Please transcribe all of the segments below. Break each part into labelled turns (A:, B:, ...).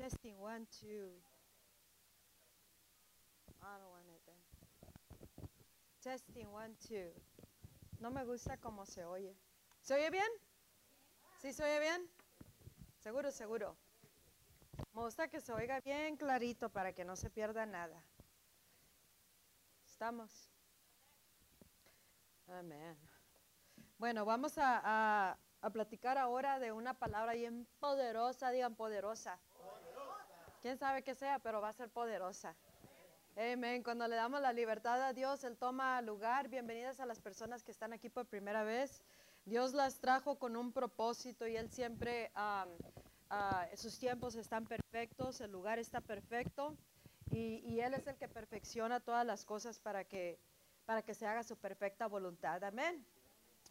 A: Testing one, two. I don't want it then. Testing one, two. No me gusta cómo se oye. ¿Se oye bien? ¿Sí se oye bien? Seguro, seguro. Me gusta que se oiga bien clarito para que no se pierda nada. ¿Estamos? Amén. Bueno, vamos a, a- a platicar ahora de una palabra bien poderosa, digan poderosa. ¿Quién sabe qué sea, pero va a ser poderosa? Amén. Cuando le damos la libertad a Dios, Él toma lugar. Bienvenidas a las personas que están aquí por primera vez. Dios las trajo con un propósito y Él siempre, am, ah, sus tiempos están perfectos, el lugar está perfecto y, y Él es el que perfecciona todas las cosas para que, para que se haga su perfecta voluntad. Amén.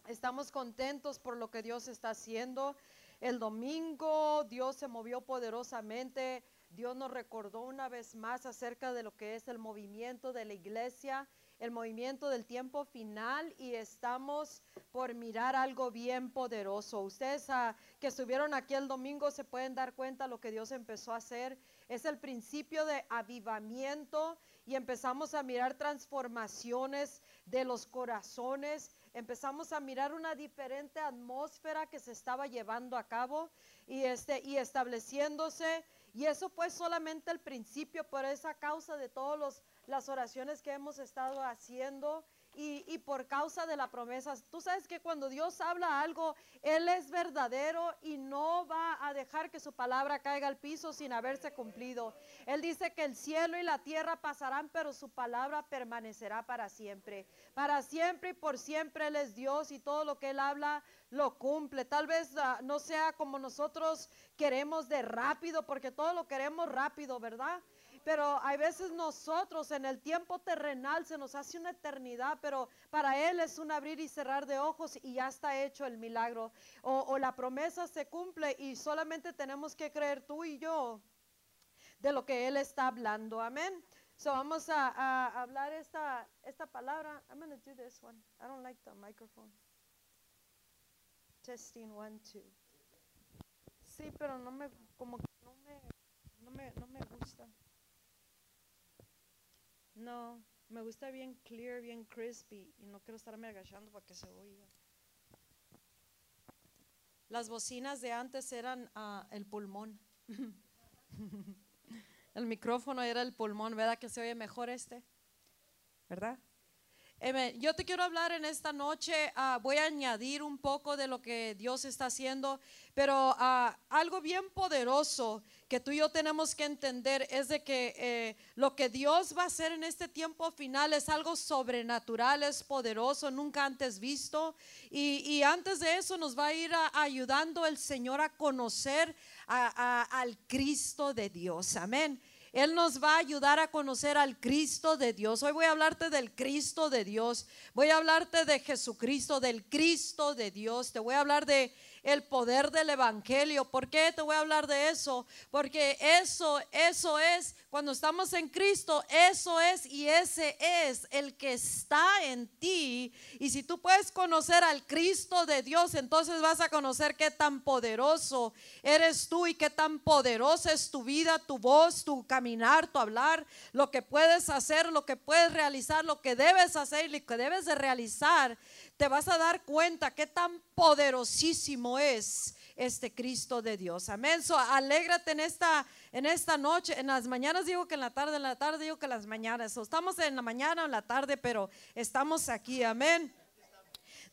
A: Estamos contentos por lo que Dios está haciendo. El domingo Dios se movió poderosamente. Dios nos recordó una vez más acerca de lo que es el movimiento de la iglesia, el movimiento del tiempo final y estamos por mirar algo bien poderoso. Ustedes ah, que estuvieron aquí el domingo se pueden dar cuenta lo que Dios empezó a hacer. Es el principio de avivamiento y empezamos a mirar transformaciones de los corazones. Empezamos a mirar una diferente atmósfera que se estaba llevando a cabo y, este, y estableciéndose. Y eso fue solamente el principio por esa causa de todas las oraciones que hemos estado haciendo y, por causa de la promesa. Tú sabes que cuando Dios habla algo, Él es verdadero y no va a dejar que su palabra caiga al piso sin haberse cumplido. Él dice que el cielo y la tierra pasarán, pero su palabra permanecerá para siempre. Para siempre y por siempre Él es Dios y todo lo que Él habla lo cumple. Tal vez ah, no sea como nosotros queremos de rápido, porque todo lo queremos rápido, ¿verdad? Pero hay veces nosotros en el tiempo terrenal se nos hace una eternidad, pero para Él es un abrir y cerrar de ojos y ya está hecho el milagro. O, la promesa se cumple y solamente tenemos que creer tú y yo de lo que Él está hablando. Amén. So vamos a, a hablar esta, esta palabra. I'm going to do this one. I don't like the microphone. Testing one, two. Sí, pero no me, como que no me, no me, no me gusta. No, me gusta bien clear, bien crispy y no quiero estarme agachando para que se oiga. Las bocinas de antes eran ah, el pulmón. el micrófono era el pulmón, ¿verdad que se oye mejor este? ¿Verdad? Yo te quiero hablar en esta noche, ah, voy a añadir un poco de lo que Dios está haciendo, pero ah, algo bien poderoso que tú y yo tenemos que entender es de que eh, lo que Dios va a hacer en este tiempo final es algo sobrenatural, es poderoso, nunca antes visto. Y, antes de eso nos va a ir a- ayudando el Señor a conocer al Cristo de Dios. Amén. Él nos va a ayudar a conocer al Cristo de Dios. Hoy voy a hablarte del Cristo de Dios. Voy a hablarte de Jesucristo, del Cristo de Dios. Te voy a hablar de el poder del evangelio. ¿Por qué te voy a hablar de eso? Porque eso eso es cuando estamos en Cristo, eso es y ese es el que está en ti. Y si tú puedes conocer al Cristo de Dios, entonces vas a conocer qué tan poderoso eres tú y qué tan poderosa es tu vida, tu voz, tu caminar, tu hablar, lo que puedes hacer, lo que puedes realizar, lo que debes hacer y lo que debes de realizar. Te vas a dar cuenta qué tan poderosísimo es este Cristo de Dios. Amén. So, alégrate en esta, en esta noche. En las mañanas digo que en la tarde, en la tarde digo que en las mañanas. So, estamos en la mañana o en la tarde, pero estamos aquí. Amén.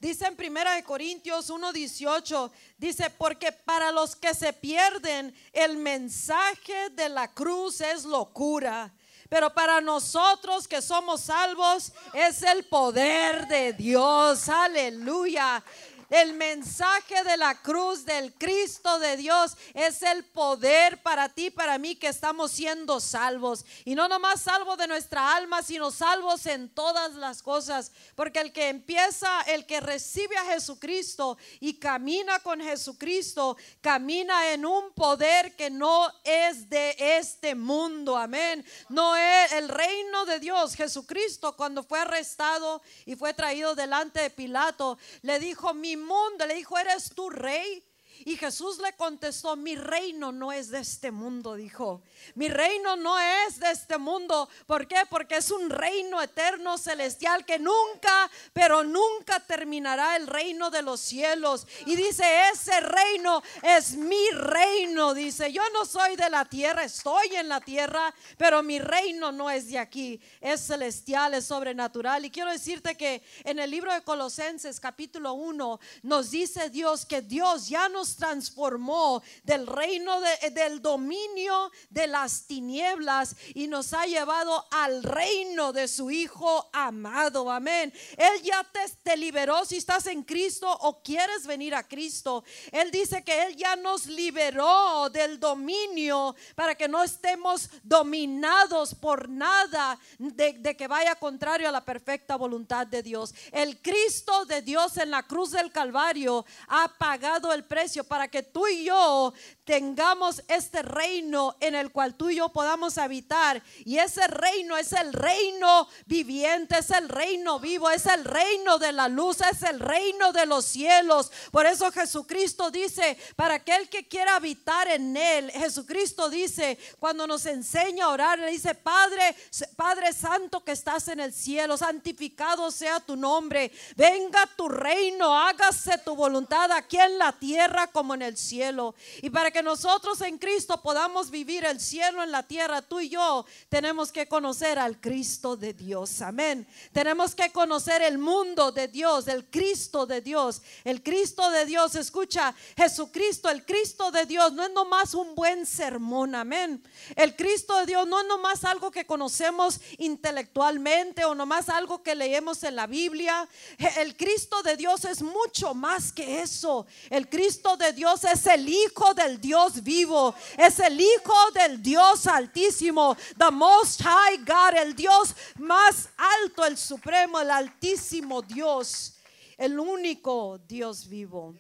A: Dice en Primera de Corintios 1:18, dice, porque para los que se pierden el mensaje de la cruz es locura, pero para nosotros que somos salvos es el poder de Dios. Aleluya. El mensaje de la cruz del Cristo de Dios es el poder para ti, para mí que estamos siendo salvos. Y no nomás salvos de nuestra alma, sino salvos en todas las cosas. Porque el que empieza, el que recibe a Jesucristo y camina con Jesucristo, camina en un poder que no es de este mundo. Amén. No es el reino de Dios. Jesucristo cuando fue arrestado y fue traído delante de Pilato, le dijo, mi mundo, le dijo, ¿eres tú rey? Y Jesús le contestó, mi reino no es de este mundo, dijo. Mi reino no es de este mundo. ¿Por qué? Porque es un reino eterno, celestial, que nunca, pero nunca terminará el reino de los cielos. Y dice, ese reino es mi reino. Dice, yo no soy de la tierra, estoy en la tierra, pero mi reino no es de aquí. Es celestial, es sobrenatural. Y quiero decirte que en el libro de Colosenses capítulo 1 nos dice Dios que Dios ya nos transformó del reino del dominio de las tinieblas y nos ha llevado al reino de su Hijo amado. Amén. Él ya te, te liberó si estás en Cristo o quieres venir a Cristo. Él dice que Él ya nos liberó del dominio para que no estemos dominados por nada de, de que vaya contrario a la perfecta voluntad de Dios. El Cristo de Dios en la cruz del Calvario ha pagado el precio para que tú y yo tengamos este reino en el cual tú y yo podamos habitar. Y ese reino es el reino viviente, es el reino vivo, es el reino de la luz, es el reino de los cielos. Por eso Jesucristo dice, para aquel que quiera habitar en él, Jesucristo dice, cuando nos enseña a orar, le dice, Padre, Padre Santo que estás en el cielo, santificado sea tu nombre, venga tu reino, hágase tu voluntad aquí en la tierra como en el cielo. Y para que nosotros en Cristo podamos vivir el cielo en la tierra, tú y yo tenemos que conocer al Cristo de Dios. Amén. Tenemos que conocer el mundo de Dios, el Cristo de Dios. El Cristo de Dios, escucha, Jesucristo, el Cristo de Dios no es nomás un buen sermón. Amén. El Cristo de Dios no es nomás algo que conocemos intelectualmente o nomás algo que leemos en la Biblia. El Cristo de Dios es mucho más que eso. El Cristo de Dios es el Hijo del Dios vivo, es el Hijo del Dios altísimo, the most high God, el Dios más alto, el supremo, el altísimo Dios, el único Dios vivo.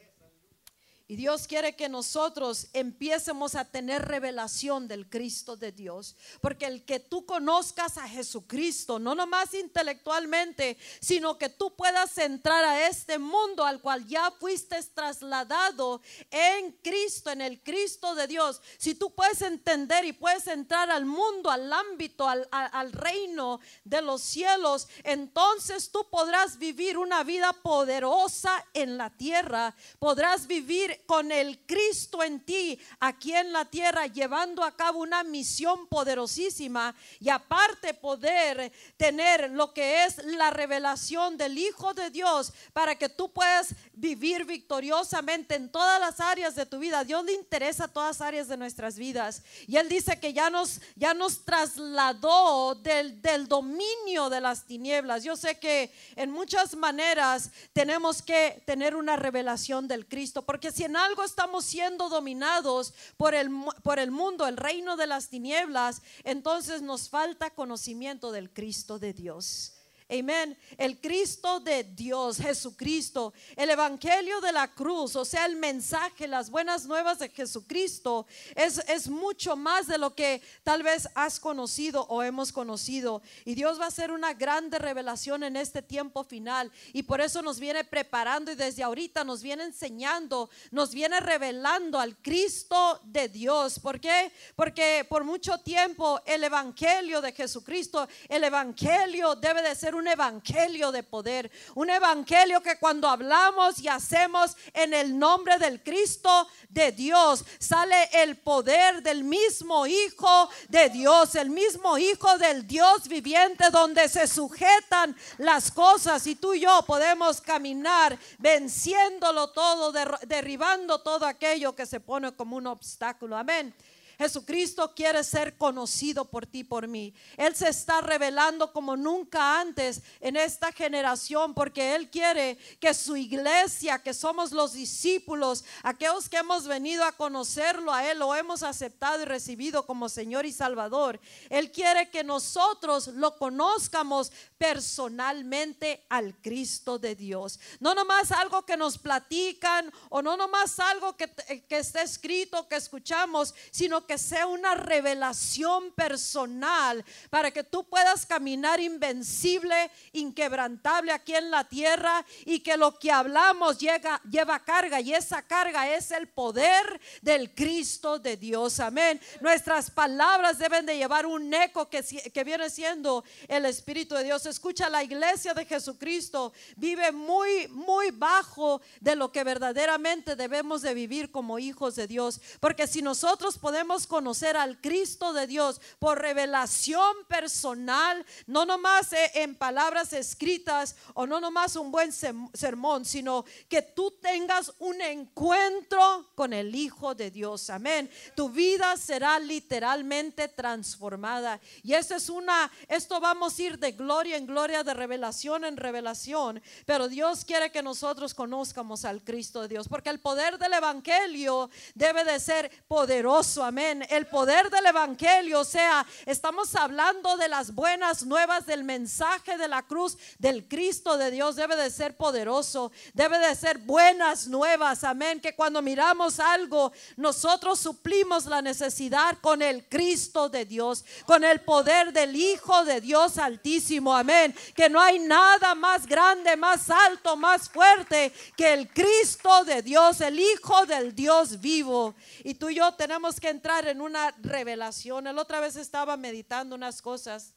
A: Y Dios quiere que nosotros empiecemos a tener revelación del Cristo de Dios. Porque el que tú conozcas a Jesucristo, no nomás intelectualmente, sino que tú puedas entrar a este mundo al cual ya fuiste trasladado en Cristo, en el Cristo de Dios. Si tú puedes entender y puedes entrar al mundo, al ámbito, al, al reino de los cielos, entonces tú podrás vivir una vida poderosa en la tierra. Podrás vivir con el Cristo en ti aquí en la tierra, llevando a cabo una misión poderosísima y aparte poder tener lo que es la revelación del Hijo de Dios para que tú puedas vivir victoriosamente en todas las áreas de tu vida. Dios le interesa todas las áreas de nuestras vidas. Y Él dice que ya nos, ya nos trasladó del, del dominio de las tinieblas. Yo sé que en muchas maneras tenemos que tener una revelación del Cristo, porque si en algo estamos siendo dominados por el, por el mundo, el reino de las tinieblas, entonces nos falta conocimiento del Cristo de Dios. Amén. El Cristo de Dios, Jesucristo, el Evangelio de la cruz, o sea, el mensaje, las buenas nuevas de Jesucristo, es, es mucho más de lo que tal vez has conocido o hemos conocido. Y Dios va a hacer una grande revelación en este tiempo final. Y por eso nos viene preparando y desde ahorita nos viene enseñando, nos viene revelando al Cristo de Dios. ¿Por qué? Porque por mucho tiempo el Evangelio de Jesucristo, el Evangelio debe de ser un evangelio de poder, un evangelio que cuando hablamos y hacemos en el nombre del Cristo de Dios, sale el poder del mismo Hijo de Dios, el mismo Hijo del Dios viviente donde se sujetan las cosas y tú y yo podemos caminar venciéndolo todo, derribando todo aquello que se pone como un obstáculo. Amén. Jesucristo quiere ser conocido por ti, por mí. Él se está revelando como nunca antes en esta generación porque Él quiere que su iglesia, que somos los discípulos, aquellos que hemos venido a conocerlo a Él, lo hemos aceptado y recibido como Señor y Salvador. Él quiere que nosotros lo conozcamos personalmente al Cristo de Dios. No nomás algo que nos platican o no nomás algo que, que está escrito, que escuchamos, sino que sea una revelación personal para que tú puedas caminar invencible, inquebrantable aquí en la tierra y que lo que hablamos llega, lleva carga y esa carga es el poder del Cristo de Dios. Amén. Nuestras palabras deben de llevar un eco que, que viene siendo el Espíritu de Dios. Escucha, la iglesia de Jesucristo vive muy, muy bajo de lo que verdaderamente debemos de vivir como hijos de Dios. Porque si nosotros podemos conocer al Cristo de Dios por revelación personal, no nomás eh, en palabras escritas o no nomás un buen sermón, sino que tú tengas un encuentro con el Hijo de Dios. Amén. Tu vida será literalmente transformada. Y esto es una, esto vamos a ir de gloria en gloria, de revelación en revelación. Pero Dios quiere que nosotros conozcamos al Cristo de Dios, porque el poder del Evangelio debe de ser poderoso. Amén. El poder del Evangelio, o sea, estamos hablando de las buenas nuevas del mensaje de la cruz del Cristo de Dios. Debe de ser poderoso, debe de ser buenas nuevas. Amén. Que cuando miramos algo, nosotros suplimos la necesidad con el Cristo de Dios, con el poder del Hijo de Dios Altísimo. Amén. Que no hay nada más grande, más alto, más fuerte que el Cristo de Dios, el Hijo del Dios vivo. Y tú y yo tenemos que entrar en una revelación. El otra vez estaba meditando unas cosas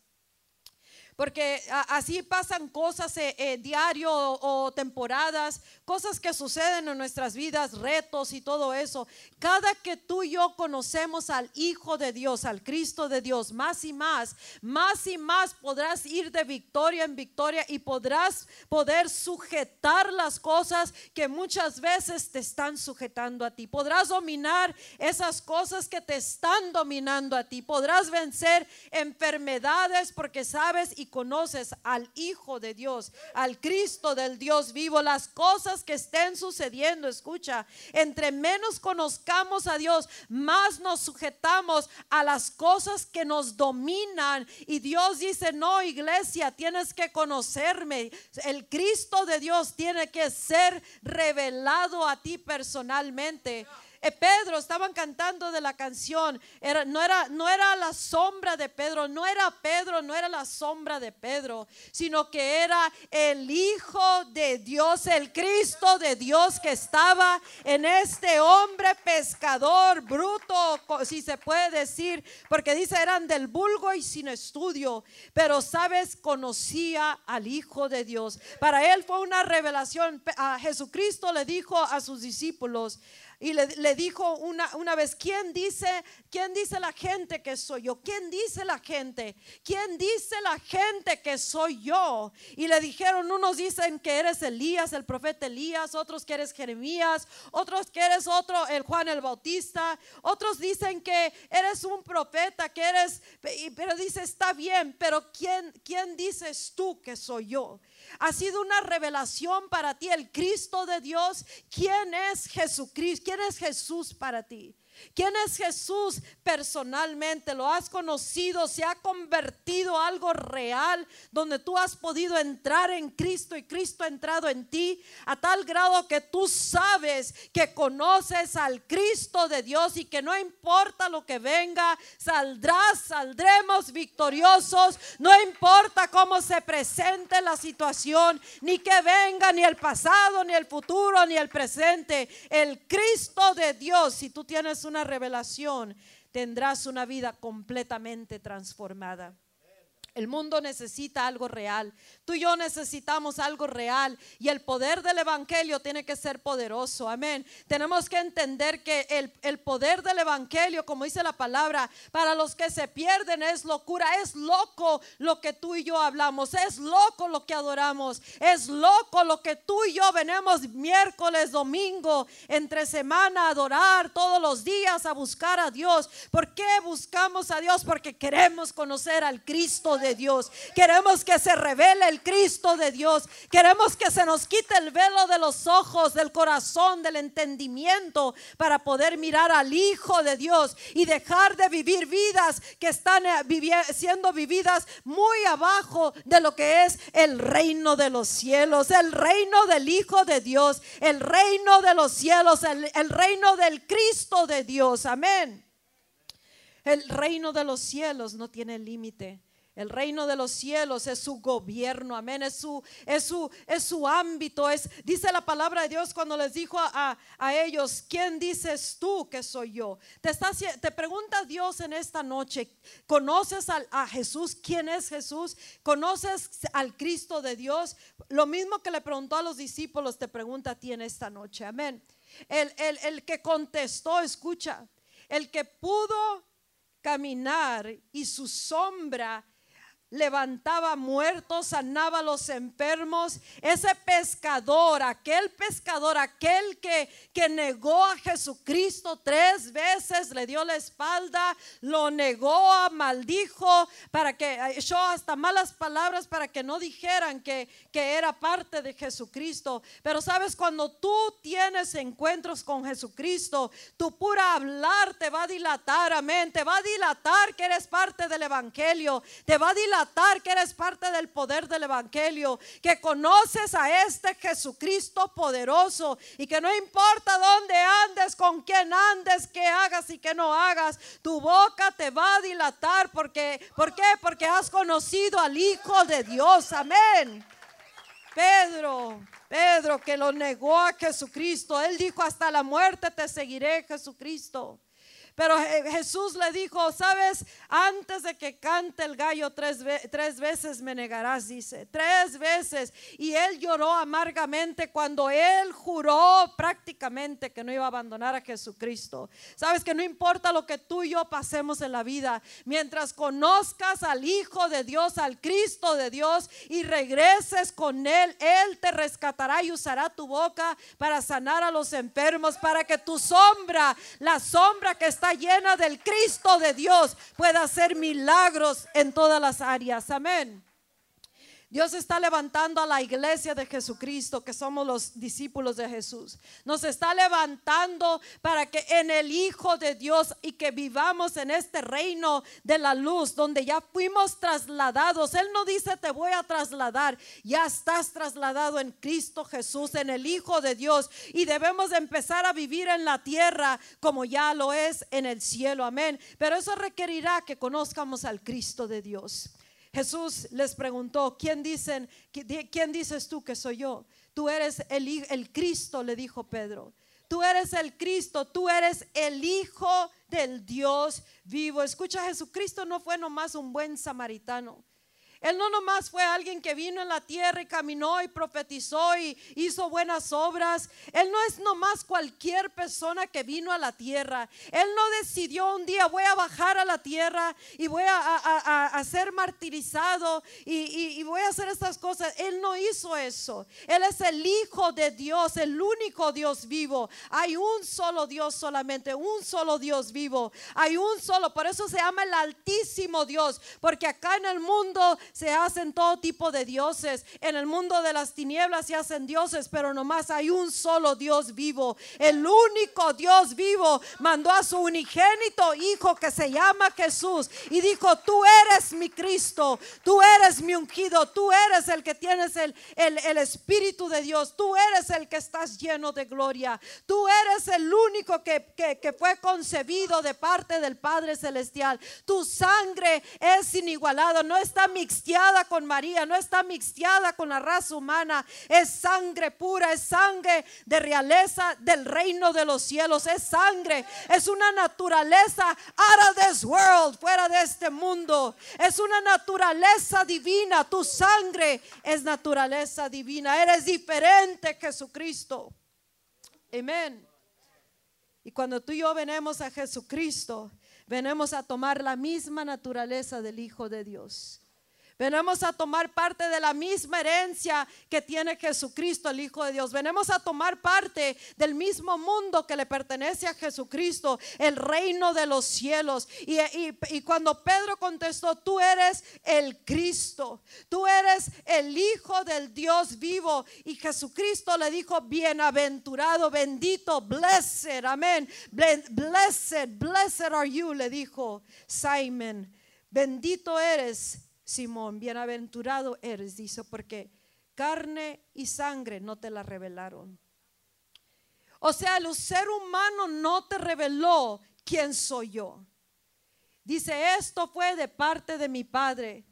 A: porque así pasan cosas eh, eh, diario o, temporadas, cosas que suceden en nuestras vidas, retos y todo eso. Cada que tú y yo conocemos al Hijo de Dios, al Cristo de Dios, más y más, más y más podrás ir de victoria en victoria y podrás poder sujetar las cosas que muchas veces te están sujetando a ti. Podrás dominar esas cosas que te están dominando a ti. Podrás vencer enfermedades porque sabes y conoces al Hijo de Dios, al Cristo del Dios vivo, las cosas que estén sucediendo, escucha, entre menos conozcamos a Dios, más nos sujetamos a las cosas que nos dominan. Y Dios dice, no, iglesia, tienes que conocerme. El Cristo de Dios tiene que ser revelado a ti personalmente. Eh, Pedro, estaban cantando de la canción, era, no, era, no era la sombra de Pedro, no era Pedro, no era la sombra de Pedro, sino que era el Hijo de Dios, el Cristo de Dios que estaba en este hombre pescador bruto, si se puede decir, porque dice eran del vulgo y sin estudio, pero sabes, conocía al Hijo de Dios. Para él fue una revelación. A Jesucristo le dijo a sus discípulos, y le, dijo una, una, vez, ¿quién dice, ¿quién dice la gente que soy yo? ¿Quién dice la gente? ¿Quién dice la gente que soy yo? Y le dijeron, unos dicen que eres Elías, el profeta Elías, otros que eres Jeremías, otros que eres otro, el Juan el Bautista, otros dicen que eres un profeta, que eres, pero dice, está bien, pero ¿quién, quién dices tú que soy yo? Ha sido una revelación para ti el Cristo de Dios. ¿Quién es Jesucristo? ¿Quién es Jesús para ti? ¿Quién es Jesús personalmente? ¿Lo has conocido? ¿Se ha convertido algo real donde tú has podido entrar en Cristo y Cristo ha entrado en ti a tal grado que tú sabes que conoces al Cristo de Dios y que no importa lo que venga, saldrás, saldremos victoriosos, no importa cómo se presente la situación, ni que venga ni el pasado, ni el futuro, ni el presente, el Cristo de Dios, si tú tienes una revelación, tendrás una vida completamente transformada. El mundo necesita algo real. Tú y yo necesitamos algo real. Y el poder del Evangelio tiene que ser poderoso. Amén. Tenemos que entender que el, el, poder del Evangelio, como dice la palabra, para los que se pierden es locura. Es loco lo que tú y yo hablamos. Es loco lo que adoramos. Es loco lo que tú y yo venimos miércoles, domingo, entre semana a adorar todos los días, a buscar a Dios. ¿Por qué buscamos a Dios? Porque queremos conocer al Cristo de Dios. Queremos que se revele el Cristo de Dios. Queremos que se nos quite el velo de los ojos, del corazón, del entendimiento para poder mirar al Hijo de Dios y dejar de vivir vidas que están eh, siendo vividas muy abajo de lo que es el reino de los cielos, el reino del Hijo de Dios, el reino de los cielos, el, el reino del Cristo de Dios. Amén. El reino de los cielos no tiene límite. El reino de los cielos es su gobierno, amén, es su, es su, es su ámbito, es, dice la palabra de Dios cuando les dijo a, ellos, ¿quién dices tú que soy yo? Te, te pregunta Dios en esta noche, ¿conoces a, a Jesús? ¿Quién es Jesús? ¿Conoces al Cristo de Dios? Lo mismo que le preguntó a los discípulos, te pregunta a ti en esta noche, amén. El, el, el que contestó, escucha, el que pudo caminar y su sombra levantaba muertos, sanaba a los enfermos. Ese pescador, aquel pescador, aquel que, que negó a Jesucristo tres veces, le dio la espalda, lo negó, maldijo, para que echó hasta malas palabras para que no dijeran que, que era parte de Jesucristo. Pero sabes, cuando tú tienes encuentros con Jesucristo, tu pura hablar te va a dilatar, amén, te va a dilatar que eres parte del Evangelio, te va a dilatar que eres parte del poder del Evangelio, que conoces a este Jesucristo poderoso y que no importa dónde andes, con quién andes, qué hagas y qué no hagas, tu boca te va a dilatar porque, ¿por qué? Porque has conocido al Hijo de Dios, amén. Pedro, Pedro que lo negó a Jesucristo, él dijo hasta la muerte te seguiré Jesucristo. Pero Jesús le dijo, sabes, antes de que cante el gallo tres, tres veces me negarás, dice, tres veces. Y él lloró amargamente cuando él juró prácticamente que no iba a abandonar a Jesucristo. Sabes que no importa lo que tú y yo pasemos en la vida, mientras conozcas al Hijo de Dios, al Cristo de Dios y regreses con Él, Él te rescatará y usará tu boca para sanar a los enfermos, para que tu sombra, la sombra que está llena del Cristo de Dios pueda hacer milagros en todas las áreas. Amén. Dios está levantando a la iglesia de Jesucristo, que somos los discípulos de Jesús. Nos está levantando para que en el Hijo de Dios y que vivamos en este reino de la luz, donde ya fuimos trasladados. Él no dice te voy a trasladar, ya estás trasladado en Cristo Jesús, en el Hijo de Dios. Y debemos empezar a vivir en la tierra como ya lo es en el cielo. Amén. Pero eso requerirá que conozcamos al Cristo de Dios. Jesús les preguntó, ¿quién, dicen, ¿quién dices tú que soy yo? Tú eres el, el Cristo, le dijo Pedro. Tú eres el Cristo, tú eres el Hijo del Dios vivo. Escucha, Jesucristo no fue nomás un buen samaritano. Él no nomás fue alguien que vino en la tierra y caminó y profetizó y hizo buenas obras. Él no es nomás cualquier persona que vino a la tierra. Él no decidió un día voy a bajar a la tierra y voy a, ser martirizado y, y, voy a hacer estas cosas. Él no hizo eso. Él es el Hijo de Dios, el único Dios vivo. Hay un solo Dios solamente, un solo Dios vivo. Hay un solo, por eso se llama el Altísimo Dios, porque acá en el mundo se hacen todo tipo de dioses. En el mundo de las tinieblas se hacen dioses, pero nomás hay un solo Dios vivo. El único Dios vivo mandó a su unigénito Hijo que se llama Jesús y dijo, tú eres mi Cristo, tú eres mi ungido, tú eres el que tienes el, el, Espíritu de Dios, tú eres el que estás lleno de gloria, tú eres el único que, que, que fue concebido de parte del Padre Celestial. Tu sangre es inigualada, no está mixta con María, no está mixteada con la raza humana, es sangre pura, es sangre de realeza del reino de los cielos, es sangre, es una naturaleza out of this world, fuera de este mundo, es una naturaleza divina, tu sangre es naturaleza divina, eres diferente Jesucristo. Amén. Y cuando tú y yo venemos a Jesucristo, venemos a tomar la misma naturaleza del Hijo de Dios. Venimos a tomar parte de la misma herencia que tiene Jesucristo, el Hijo de Dios. Venimos a tomar parte del mismo mundo que le pertenece a Jesucristo, el reino de los cielos. Y, cuando Pedro contestó, tú eres el Cristo, tú eres el Hijo del Dios vivo. Y Jesucristo le dijo, bienaventurado, bendito, blessed, amén. Blessed, blessed are you, le dijo Simon. Bendito eres Simón, bienaventurado eres, dice, porque carne y sangre no te la revelaron. O sea, el ser humano no te reveló quién soy yo. Dice, esto fue de parte de mi Padre.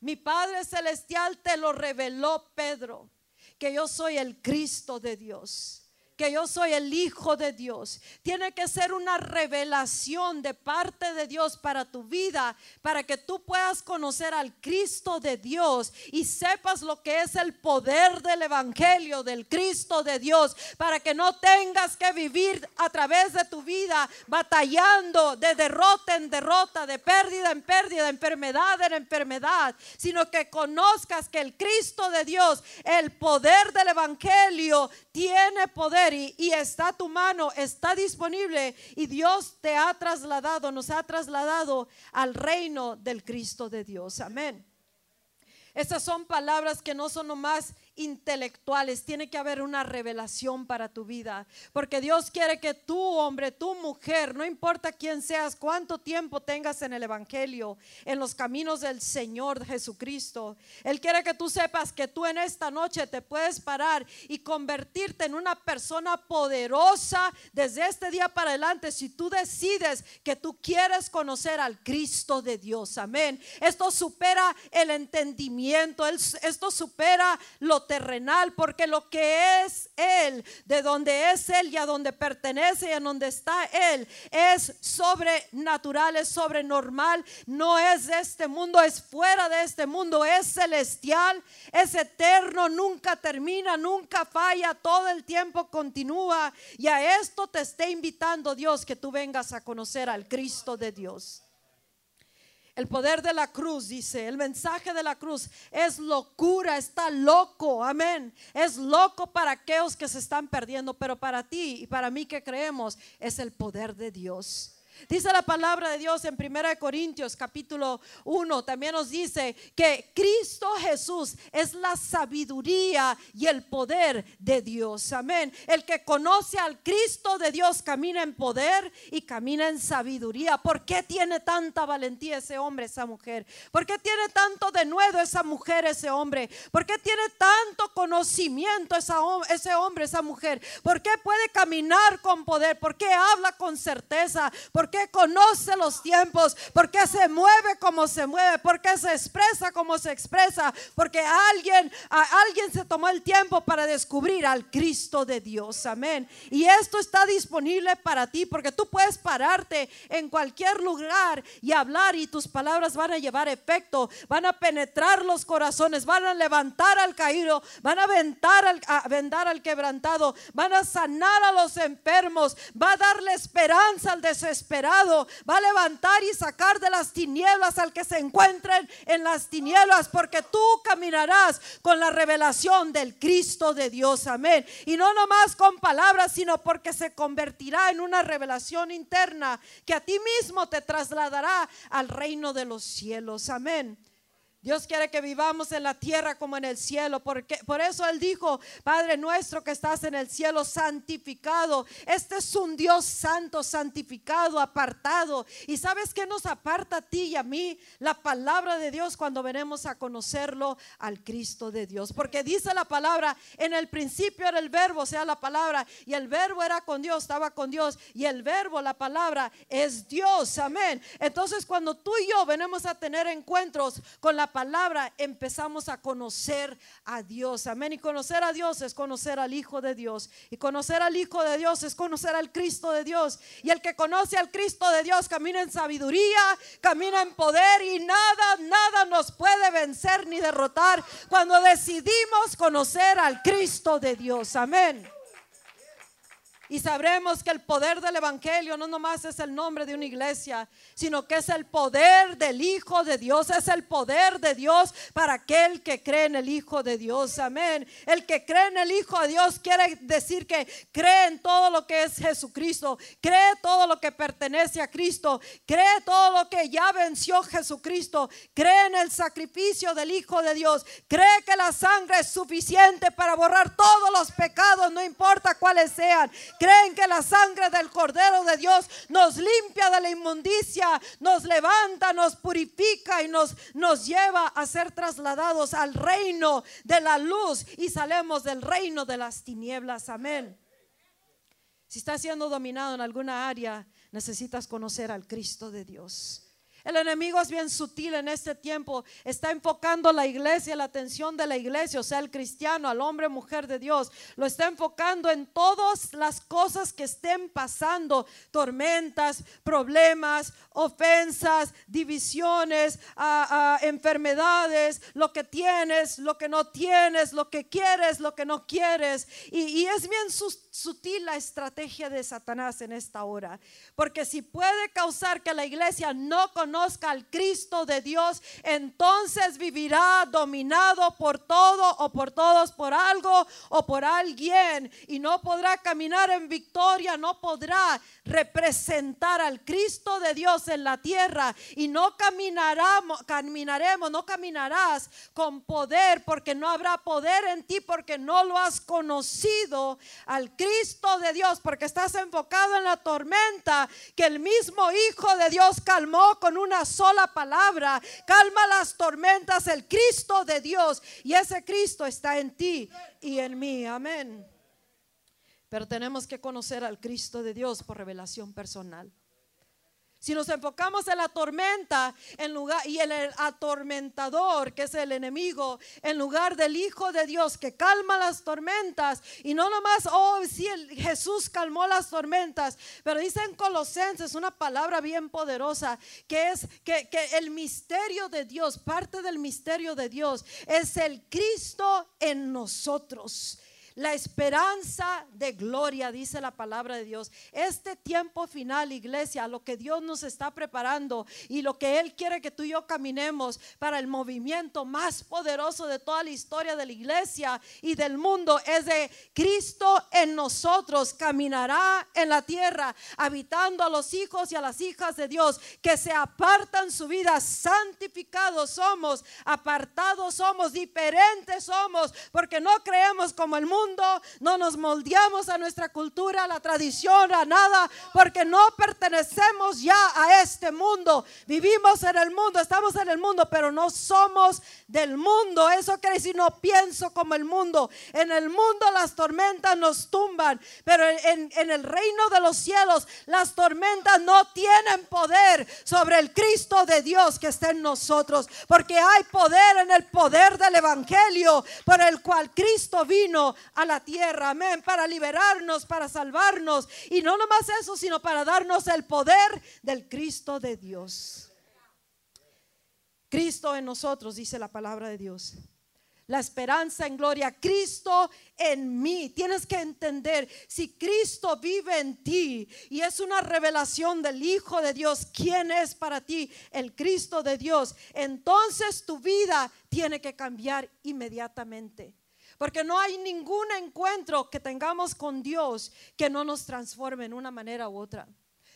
A: Mi Padre Celestial te lo reveló, Pedro, que yo soy el Cristo de Dios que yo soy el Hijo de Dios. Tiene que ser una revelación de parte de Dios para tu vida, para que tú puedas conocer al Cristo de Dios y sepas lo que es el poder del Evangelio, del Cristo de Dios, para que no tengas que vivir a través de tu vida batallando de derrota en derrota, de pérdida en pérdida, de enfermedad en enfermedad, sino que conozcas que el Cristo de Dios, el poder del Evangelio, tiene poder y, está tu mano, está disponible y Dios te ha trasladado, nos ha trasladado al reino del Cristo de Dios. Amén. Estas son palabras que no son nomás intelectuales, tiene que haber una revelación para tu vida, porque Dios quiere que tú, hombre, tú, mujer, no importa quién seas, cuánto tiempo tengas en el Evangelio, en los caminos del Señor Jesucristo, Él quiere que tú sepas que tú en esta noche te puedes parar y convertirte en una persona poderosa desde este día para adelante si tú decides que tú quieres conocer al Cristo de Dios. Amén. Esto supera el entendimiento, esto supera lo terrenal, porque lo que es Él, de donde es Él y a donde pertenece y a donde está Él, es sobrenatural, es sobrenormal, no es de este mundo, es fuera de este mundo, es celestial, es eterno, nunca termina, nunca falla, todo el tiempo continúa. Y a esto te está invitando Dios, que tú vengas a conocer al Cristo de Dios. El poder de la cruz, dice, el mensaje de la cruz es locura, está loco, amén. Es loco para aquellos que se están perdiendo, pero para ti y para mí que creemos es el poder de Dios. Dice la palabra de Dios en 1 Corintios capítulo 1, también nos dice que Cristo Jesús es la sabiduría y el poder de Dios. Amén. El que conoce al Cristo de Dios camina en poder y camina en sabiduría. ¿Por qué tiene tanta valentía ese hombre, esa mujer? ¿Por qué tiene tanto de nuevo esa mujer, ese hombre? ¿Por qué tiene tanto conocimiento esa, ese hombre, esa mujer? ¿Por qué puede caminar con poder? ¿Por qué habla con certeza? ¿Por porque conoce los tiempos, porque se mueve como se mueve, porque se expresa como se expresa, porque alguien, alguien se tomó el tiempo para descubrir al Cristo de Dios. Amén. Y esto está disponible para ti, porque tú puedes pararte en cualquier lugar y hablar y tus palabras van a llevar efecto, van a penetrar los corazones, van a levantar al caído, van a vendar al, a vendar al quebrantado, van a sanar a los enfermos, va a darle esperanza al desesperado va a levantar y sacar de las tinieblas al que se encuentren en las tinieblas, porque tú caminarás con la revelación del Cristo de Dios. Amén. Y no nomás con palabras, sino porque se convertirá en una revelación interna que a ti mismo te trasladará al reino de los cielos. Amén. Dios quiere que vivamos en la tierra como en el cielo. Porque, por eso Él dijo, Padre nuestro que estás en el cielo, santificado. Este es un Dios santo, santificado, apartado. ¿Y sabes qué nos aparta a ti y a mí? La palabra de Dios cuando venimos a conocerlo al Cristo de Dios. Porque dice la palabra, en el principio era el verbo, sea, la palabra. Y el verbo era con Dios, estaba con Dios. Y el verbo, la palabra, es Dios. Amén. Entonces cuando tú y yo venimos a tener encuentros con la palabra empezamos a conocer a Dios. Amén. Y conocer a Dios es conocer al Hijo de Dios. Y conocer al Hijo de Dios es conocer al Cristo de Dios. Y el que conoce al Cristo de Dios camina en sabiduría, camina en poder y nada, nada nos puede vencer ni derrotar cuando decidimos conocer al Cristo de Dios. Amén. Y sabremos que el poder del Evangelio no nomás es el nombre de una iglesia, sino que es el poder del Hijo de Dios, es el poder de Dios para aquel que cree en el Hijo de Dios. Amén. El que cree en el Hijo de Dios quiere decir que cree en todo lo que es Jesucristo, cree todo lo que pertenece a Cristo, cree todo lo que ya venció Jesucristo, cree en el sacrificio del Hijo de Dios, cree que la sangre es suficiente para borrar todos los pecados, no importa cuáles sean creen que la sangre del Cordero de Dios nos limpia de la inmundicia, nos levanta, nos purifica y nos, nos lleva a ser trasladados al reino de la luz y salemos del reino de las tinieblas. Amén. Si estás siendo dominado en alguna área, necesitas conocer al Cristo de Dios. El enemigo es bien sutil en este tiempo. Está enfocando la iglesia, la atención de la iglesia, o sea, el cristiano, al hombre, mujer de Dios. Lo está enfocando en todas las cosas que estén pasando. Tormentas, problemas, ofensas, divisiones, enfermedades, lo que tienes, lo que no tienes, lo que quieres, lo que no quieres. Y, y es bien sutil la estrategia de Satanás en esta hora. Porque si puede causar que la iglesia no conozca al Cristo de Dios, entonces vivirá dominado por todo o por todos, por algo o por alguien. Y no podrá caminar en victoria, no podrá representar al Cristo de Dios en la tierra. Y no caminaremos, caminaremos, no caminarás con poder porque no habrá poder en ti porque no lo has conocido al Cristo de Dios, porque estás enfocado en la tormenta que el mismo Hijo de Dios calmó con una sola palabra. Calma las tormentas el Cristo de Dios y ese Cristo está en ti y en mí. Amén. Pero tenemos que conocer al Cristo de Dios por revelación personal. Si nos enfocamos en la tormenta en lugar, y en el atormentador, que es el enemigo, en lugar del Hijo de Dios que calma las tormentas, y no nomás, oh, sí, Jesús calmó las tormentas, pero dice en Colosenses una palabra bien poderosa, que es que, que el misterio de Dios, parte del misterio de Dios, es el Cristo en nosotros la esperanza de gloria, dice la palabra de Dios. Este tiempo final, iglesia, lo que Dios nos está preparando y lo que Él quiere que tú y yo caminemos para el movimiento más poderoso de toda la historia de la iglesia y del mundo es de Cristo en nosotros. Caminará en la tierra, habitando a los hijos y a las hijas de Dios que se apartan su vida. Santificados somos, apartados somos, diferentes somos, porque no creemos como el mundo no nos moldeamos a nuestra cultura, a la tradición, a nada, porque no pertenecemos ya a este mundo. Vivimos en el mundo, estamos en el mundo, pero no somos del mundo. Eso quiere decir, no pienso como el mundo. En el mundo las tormentas nos tumban, pero en, en el reino de los cielos las tormentas no tienen poder sobre el Cristo de Dios que está en nosotros, porque hay poder en el poder del Evangelio por el cual Cristo vino a la tierra, amén, para liberarnos, para salvarnos. Y no nomás eso, sino para darnos el poder del Cristo de Dios. Cristo en nosotros, dice la palabra de Dios. La esperanza en gloria, Cristo en mí. Tienes que entender, si Cristo vive en ti y es una revelación del Hijo de Dios, ¿quién es para ti el Cristo de Dios? Entonces tu vida tiene que cambiar inmediatamente. Porque no hay ningún encuentro que tengamos con Dios que no nos transforme en una manera u otra.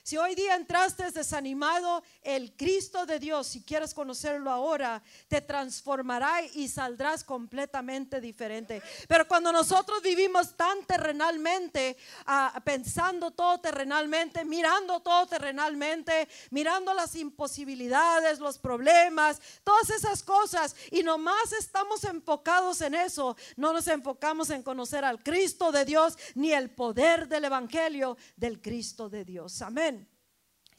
A: Si hoy día entraste desanimado, el Cristo de Dios, si quieres conocerlo ahora, te transformará y saldrás completamente diferente. Pero cuando nosotros vivimos tan terrenalmente, ah, pensando todo terrenalmente, mirando todo terrenalmente, mirando las imposibilidades, los problemas, todas esas cosas, y nomás estamos enfocados en eso, no nos enfocamos en conocer al Cristo de Dios ni el poder del Evangelio del Cristo de Dios. Amén.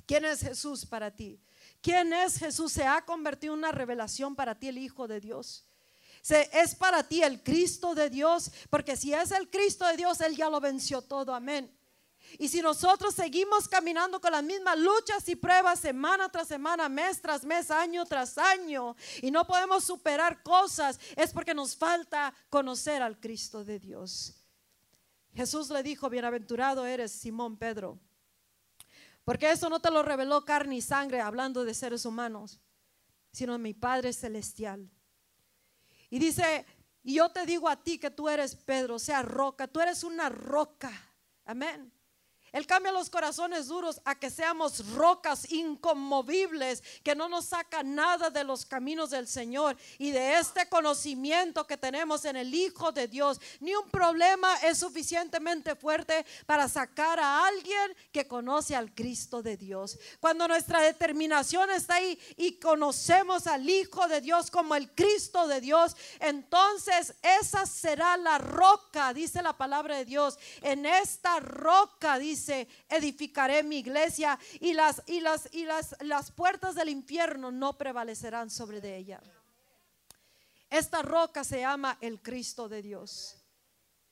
A: ¿Quién es Jesús para ti? ¿Quién es Jesús? Se ha convertido en una revelación para ti el Hijo de Dios. Se, es para ti el Cristo de Dios, porque si es el Cristo de Dios, Él ya lo venció todo. Amén. Y si nosotros seguimos caminando con las mismas luchas y pruebas semana tras semana, mes tras mes, año tras año, y no podemos superar cosas, es porque nos falta conocer al Cristo de Dios. Jesús le dijo, bienaventurado eres Simón Pedro porque eso no te lo reveló carne y sangre hablando de seres humanos, sino mi Padre Celestial. Y dice, y yo te digo a ti que tú eres Pedro, sea roca, tú eres una roca. Amén. Él cambia los corazones duros a que seamos rocas inconmovibles, que no nos saca nada de los caminos del Señor y de este conocimiento que tenemos en el Hijo de Dios. Ni un problema es suficientemente fuerte para sacar a alguien que conoce al Cristo de Dios. Cuando nuestra determinación está ahí y conocemos al Hijo de Dios como el Cristo de Dios, entonces esa será la roca, dice la palabra de Dios. En esta roca, dice dice, edificaré mi iglesia y las, y las, y las, las puertas del infierno no prevalecerán sobre de ella. Esta roca se llama el Cristo de Dios.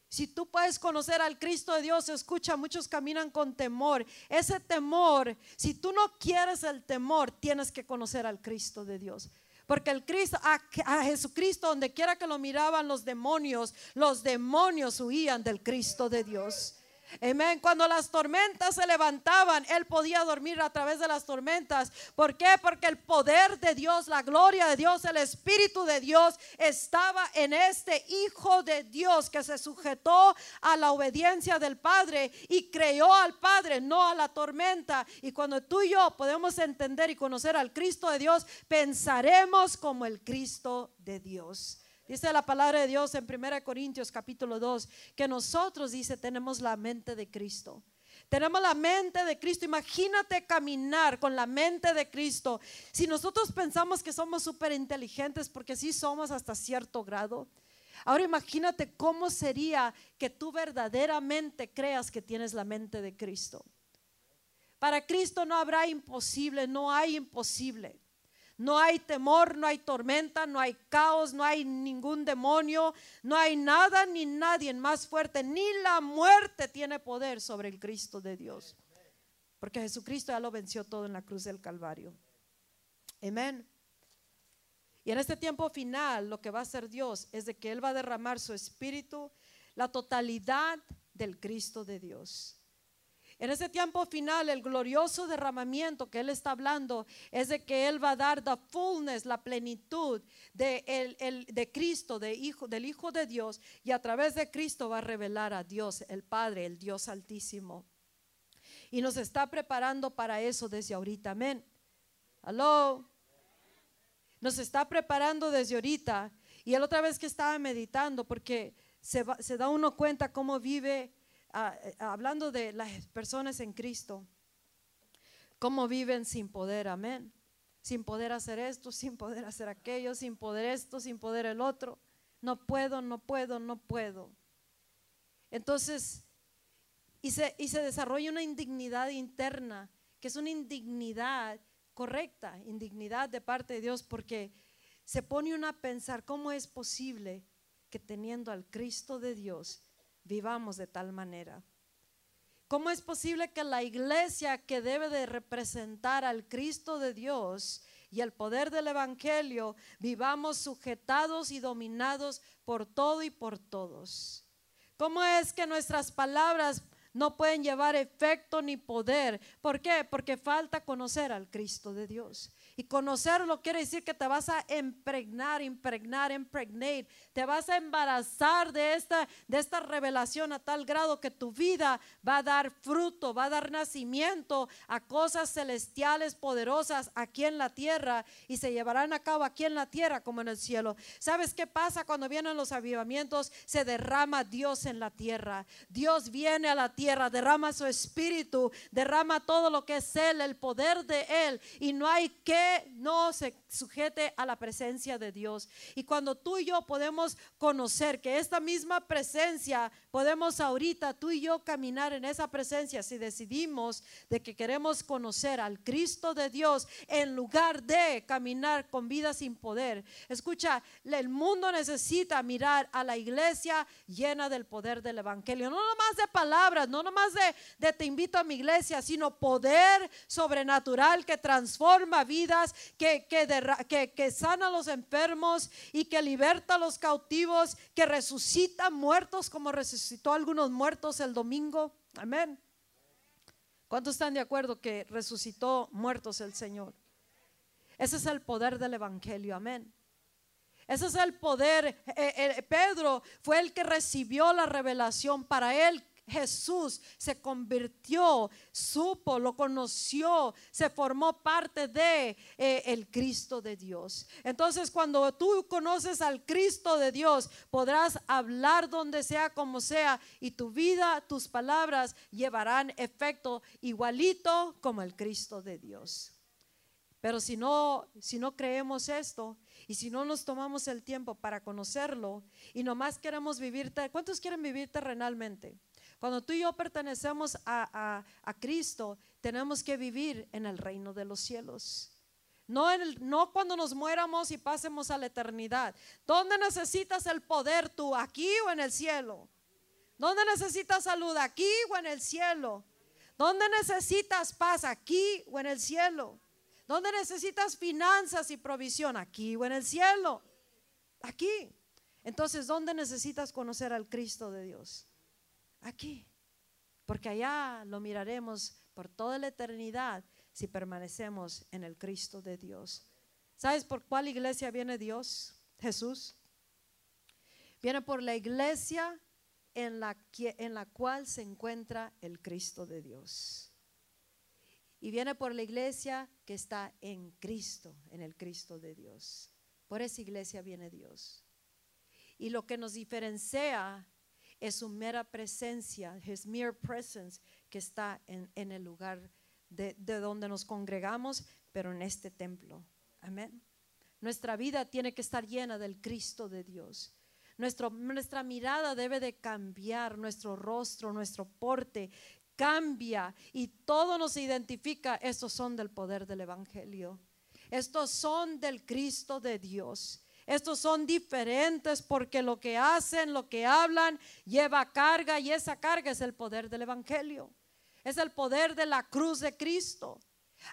A: Si tú puedes conocer al Cristo de Dios, escucha, muchos caminan con temor. Ese temor, si tú no quieres el temor, tienes que conocer al Cristo de Dios. Porque el Cristo, a, a, Jesucristo, donde quiera que lo miraban los demonios, los demonios huían del Cristo de Dios. Amén. Cuando las tormentas se levantaban, él podía dormir a través de las tormentas. ¿Por qué? Porque el poder de Dios, la gloria de Dios, el Espíritu de Dios estaba en este Hijo de Dios que se sujetó a la obediencia del Padre y creyó al Padre, no a la tormenta. Y cuando tú y yo podemos entender y conocer al Cristo de Dios, pensaremos como el Cristo de Dios. Dice la palabra de Dios en 1 Corintios capítulo 2 que nosotros, dice, tenemos la mente de Cristo. Tenemos la mente de Cristo. Imagínate caminar con la mente de Cristo. Si nosotros pensamos que somos súper inteligentes, porque sí somos hasta cierto grado. Ahora imagínate cómo sería que tú verdaderamente creas que tienes la mente de Cristo. Para Cristo no habrá imposible, no hay imposible. No hay temor, no hay tormenta, no hay caos, no hay ningún demonio, no hay nada ni nadie más fuerte, ni la muerte tiene poder sobre el Cristo de Dios. Porque Jesucristo ya lo venció todo en la cruz del Calvario. Amén. Y en este tiempo final lo que va a hacer Dios es de que Él va a derramar su espíritu, la totalidad del Cristo de Dios. En ese tiempo final, el glorioso derramamiento que Él está hablando es de que Él va a dar the fullness, la plenitud de, Cristo, de hijo, del Hijo de Dios, y a través de Cristo va a revelar a Dios, el Padre, el Dios Altísimo. Y nos está preparando para eso desde ahorita. Amén. Aló. Nos está preparando desde ahorita. Y la otra vez que estaba meditando, porque se, se da uno cuenta cómo vive eh, hablando de las personas en Cristo, cómo viven sin poder, amén. Sin poder hacer esto, sin poder hacer aquello, sin poder esto, sin poder el otro. No puedo, no puedo, no puedo. Entonces, y se, y se desarrolla una indignidad interna, que es una indignidad correcta, indignidad de parte de Dios, porque se pone uno a pensar cómo es posible que teniendo al Cristo de Dios vivamos de tal manera. ¿Cómo es posible que la iglesia que debe de representar al Cristo de Dios y el poder del Evangelio vivamos sujetados y dominados por todo y por todos? ¿Cómo es que nuestras palabras no pueden llevar efecto ni poder? ¿Por qué? Porque falta conocer al Cristo de Dios. Y conocerlo quiere decir que te vas a impregnar, impregnar, impregnate. Te vas a embarazar de esta, de esta revelación a tal grado que tu vida va a dar fruto, va a dar nacimiento a cosas celestiales poderosas aquí en la tierra y se llevarán a cabo aquí en la tierra como en el cielo. ¿Sabes qué pasa cuando vienen los avivamientos? Se derrama Dios en la tierra. Dios viene a la tierra, derrama su espíritu, derrama todo lo que es Él, el poder de Él. Y no hay que no se sujete a la presencia de Dios. Y cuando tú y yo podemos conocer que esta misma presencia, podemos ahorita tú y yo caminar en esa presencia si decidimos de que queremos conocer al Cristo de Dios en lugar de caminar con vida sin poder. Escucha, el mundo necesita mirar a la iglesia llena del poder del Evangelio. No nomás de palabras, no nomás de, te invito a mi iglesia, sino poder sobrenatural que transforma vidas que, que, que, sana a los enfermos y que liberta a los cautivos, que resucita muertos como resucitó a algunos muertos el domingo. Amén. ¿Cuántos están de acuerdo que resucitó muertos el Señor? Ese es el poder del Evangelio. Amén. Ese es el poder. Eh, eh, Pedro fue el que recibió la revelación. Para él Jesús se convirtió, supo, lo conoció, se formó parte de eh, el Cristo de Dios. Entonces, cuando tú conoces al Cristo de Dios, podrás hablar donde sea como sea y tu vida, tus palabras llevarán efecto igualito como el Cristo de Dios. Pero si no, si no creemos esto y si no nos tomamos el tiempo para conocerlo y nomás queremos vivir, ¿cuántos quieren vivir terrenalmente? Cuando tú y yo pertenecemos a, a- a Cristo, tenemos que vivir en el reino de los cielos. No, en el- no cuando nos muéramos y pasemos a la eternidad. ¿Dónde necesitas el poder tú? ¿Aquí o en el cielo? ¿Dónde necesitas salud? ¿Aquí o en el cielo? ¿Dónde necesitas paz? ¿Aquí o en el cielo? ¿Dónde necesitas finanzas y provisión? ¿Aquí o en el cielo? Aquí. Entonces, ¿dónde necesitas conocer al Cristo de Dios? Aquí. Porque allá lo miraremos por toda la eternidad si permanecemos en el Cristo de Dios. ¿Sabes por cuál iglesia viene Dios? Jesús. Viene por la iglesia en la, en la cual se encuentra el Cristo de Dios. Y viene por la iglesia que está en Cristo, en el Cristo de Dios. Por esa iglesia viene Dios. Y lo que nos diferencia es su mera presencia, his mere presence, que está en, en el lugar de, de donde nos congregamos, pero en este templo. Amén. Nuestra vida tiene que estar llena del Cristo de Dios. Nuestro- nuestra mirada debe de cambiar, nuestro rostro, nuestro porte cambia y todo nos identifica. Estos son del poder del Evangelio. Estos son del Cristo de Dios. Estos son diferentes porque lo que hacen, lo que hablan, lleva carga y esa carga es el poder del Evangelio. Es el poder de la cruz de Cristo.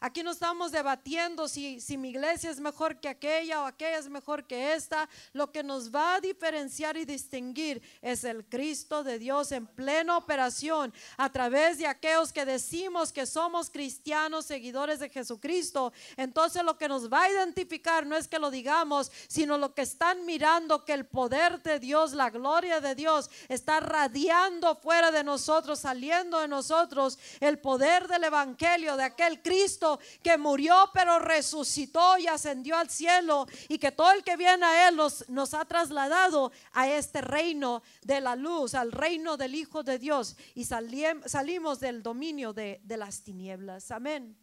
A: Aquí no estamos debatiendo si, si mi iglesia es mejor que aquella o aquella es mejor que esta. Lo que nos va a diferenciar y distinguir es el Cristo de Dios en plena operación a través de aquellos que decimos que somos cristianos, seguidores de Jesucristo. Entonces lo que nos va a identificar no es que lo digamos, sino lo que están mirando que el poder de Dios, la gloria de Dios está radiando fuera de nosotros, saliendo de nosotros, el poder del Evangelio, de aquel Cristo que murió pero resucitó y ascendió al cielo y que todo el que viene a Él nos, ha trasladado a este reino de la luz, al reino del Hijo de Dios y salimos del dominio de, de las tinieblas. Amén.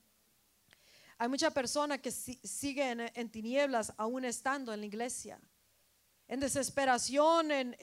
A: Hay mucha persona que si- sigue en, tinieblas aún estando en la iglesia, en desesperación, en-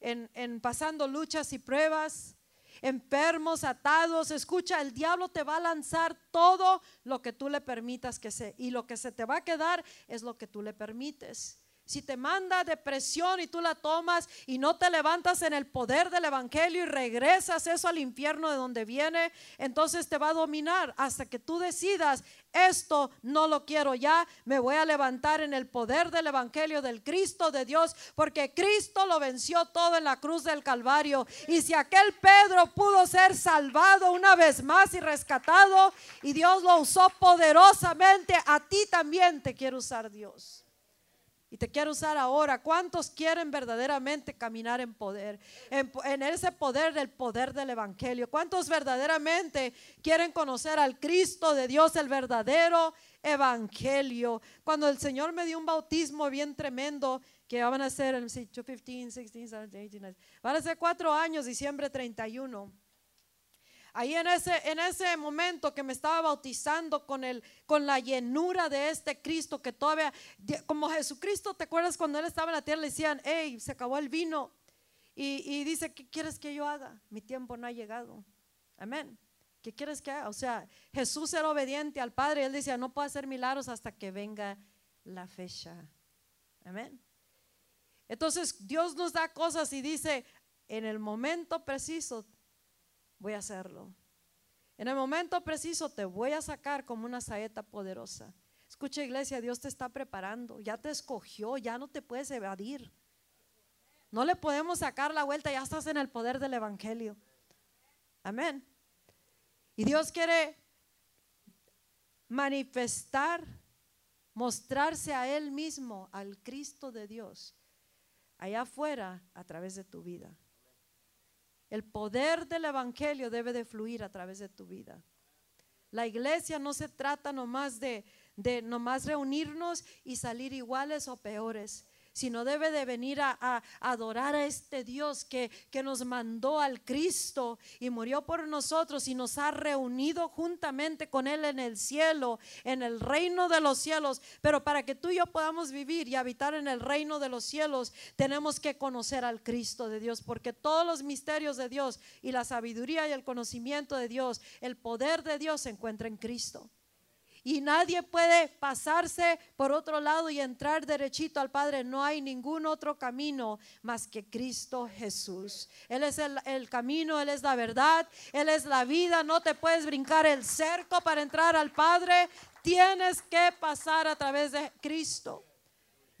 A: en- en pasando luchas y pruebas, enfermos, atados. Escucha, el diablo te va a lanzar todo lo que tú le permitas que se, y lo que se te va a quedar es lo que tú le permites. Si te manda depresión y tú la tomas y no te levantas en el poder del Evangelio y regresas eso al infierno de donde viene, entonces te va a dominar hasta que tú decidas, esto no lo quiero ya, me voy a levantar en el poder del Evangelio del Cristo de Dios, porque Cristo lo venció todo en la cruz del Calvario. Y si aquel Pedro pudo ser salvado una vez más y rescatado, y Dios lo usó poderosamente, a ti también te quiere usar Dios. Y te quiero usar ahora. ¿Cuántos quieren verdaderamente caminar en poder? En, en ese poder del poder del Evangelio. ¿Cuántos verdaderamente quieren conocer al Cristo de Dios, el verdadero Evangelio? Cuando el Señor me dio un bautismo bien tremendo, que van a ser, let me see, 15, 16, 17, 18, van a ser cuatro años, diciembre 31. Ahí en ese, en ese momento que me estaba bautizando con, el, con la llenura de este Cristo que todavía, como Jesucristo, ¿te acuerdas cuando Él estaba en la tierra? Le decían, hey, se acabó el vino. Y, y dice, ¿qué quieres que yo haga? Mi tiempo no ha llegado. Amén. ¿Qué quieres que haga? O sea, Jesús era obediente al Padre. Él decía, no puedo hacer milagros hasta que venga la fecha. Amén. Entonces Dios nos da cosas y dice, en el momento preciso voy a hacerlo. En el momento preciso te voy a sacar como una saeta poderosa. Escucha iglesia, Dios te está preparando, ya te escogió, ya no te puedes evadir. No le podemos sacar la vuelta, ya estás en el poder del Evangelio. Amén. Y Dios quiere manifestar, mostrarse a Él mismo, al Cristo de Dios, allá afuera a través de tu vida. El poder del Evangelio debe de fluir a través de tu vida. La iglesia no se trata nomás de, de nomás reunirnos y salir iguales o peores, sino debe de venir a, adorar a este Dios que, que, nos mandó al Cristo y murió por nosotros y nos ha reunido juntamente con Él en el cielo, en el reino de los cielos. Pero para que tú y yo podamos vivir y habitar en el reino de los cielos, tenemos que conocer al Cristo de Dios, porque todos los misterios de Dios y la sabiduría y el conocimiento de Dios, el poder de Dios se encuentra en Cristo. Y nadie puede pasarse por otro lado y entrar derechito al Padre. No hay ningún otro camino más que Cristo Jesús. Él es el, el, camino, Él es la verdad, Él es la vida. No te puedes brincar el cerco para entrar al Padre. Tienes que pasar a través de Cristo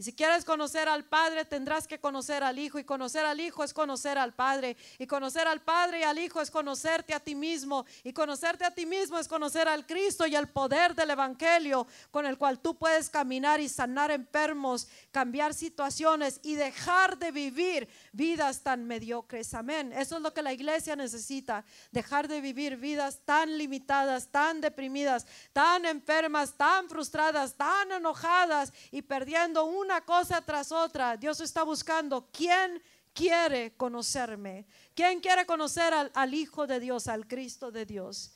A: si quieres conocer al Padre, tendrás que conocer al Hijo. Y conocer al Hijo es conocer al Padre. Y conocer al Padre y al Hijo es conocerte a ti mismo. Y conocerte a ti mismo es conocer al Cristo y el poder del Evangelio con el cual tú puedes caminar y sanar enfermos, cambiar situaciones y dejar de vivir vidas tan mediocres. Amén. Eso es lo que la iglesia necesita. Dejar de vivir vidas tan limitadas, tan deprimidas, tan enfermas, tan frustradas, tan enojadas y perdiendo una cosa tras otra. Dios está buscando quién quiere conocerme, quién quiere conocer al, Hijo de Dios, al Cristo de Dios.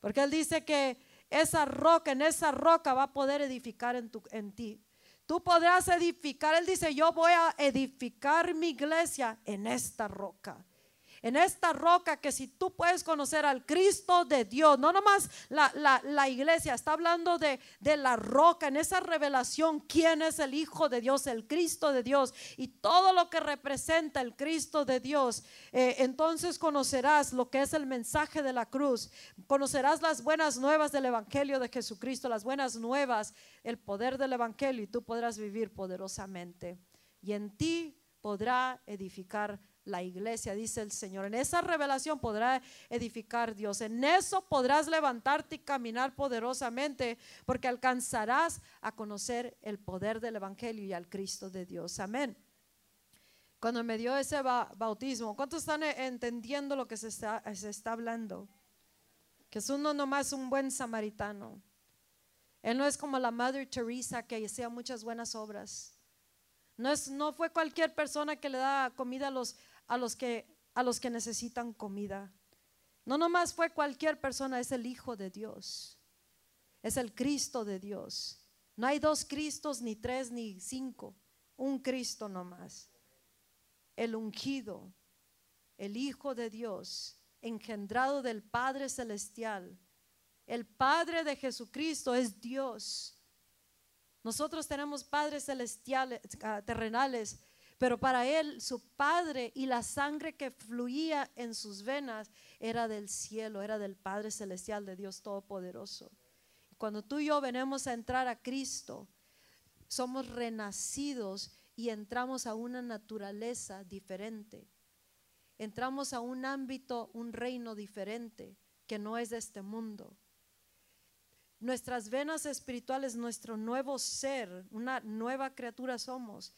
A: Porque Él dice que esa roca, en esa roca va a poder edificar en, tu, en ti. Tú podrás edificar, Él dice, yo voy a edificar mi iglesia en esta roca en esta roca que si tú puedes conocer al Cristo de Dios, no nomás la, iglesia, está hablando de, la roca, en esa revelación, quién es el Hijo de Dios, el Cristo de Dios y todo lo que representa el Cristo de Dios, eh, entonces conocerás lo que es el mensaje de la cruz, conocerás las buenas nuevas del Evangelio de Jesucristo, las buenas nuevas, el poder del Evangelio y tú podrás vivir poderosamente. Y en ti podrá edificar la iglesia, dice el Señor. En esa revelación podrá edificar Dios. En eso podrás levantarte y caminar poderosamente porque alcanzarás a conocer el poder del Evangelio y al Cristo de Dios. Amén. Cuando me dio ese bautismo, ¿cuántos están entendiendo lo que se está, se está hablando? Que es uno nomás un buen samaritano. Él no es como la Madre Teresa que hacía muchas buenas obras. No, es, no fue cualquier persona que le da comida a los, a los que, a los que necesitan comida. No nomás fue cualquier persona, es el Hijo de Dios. Es el Cristo de Dios. No hay dos Cristos, ni tres, ni cinco. Un Cristo nomás. El ungido, el Hijo de Dios, engendrado del Padre Celestial. El Padre de Jesucristo es Dios. Nosotros tenemos padres celestiales, ah, terrenales, pero para él, su padre y la sangre que fluía en sus venas era del cielo, era del Padre Celestial, de Dios Todopoderoso. Cuando tú y yo venimos a entrar a Cristo, somos renacidos y entramos a una naturaleza diferente. Entramos a un ámbito, un reino diferente que no es de este mundo. Nuestras venas espirituales, nuestro nuevo ser, una nueva criatura somos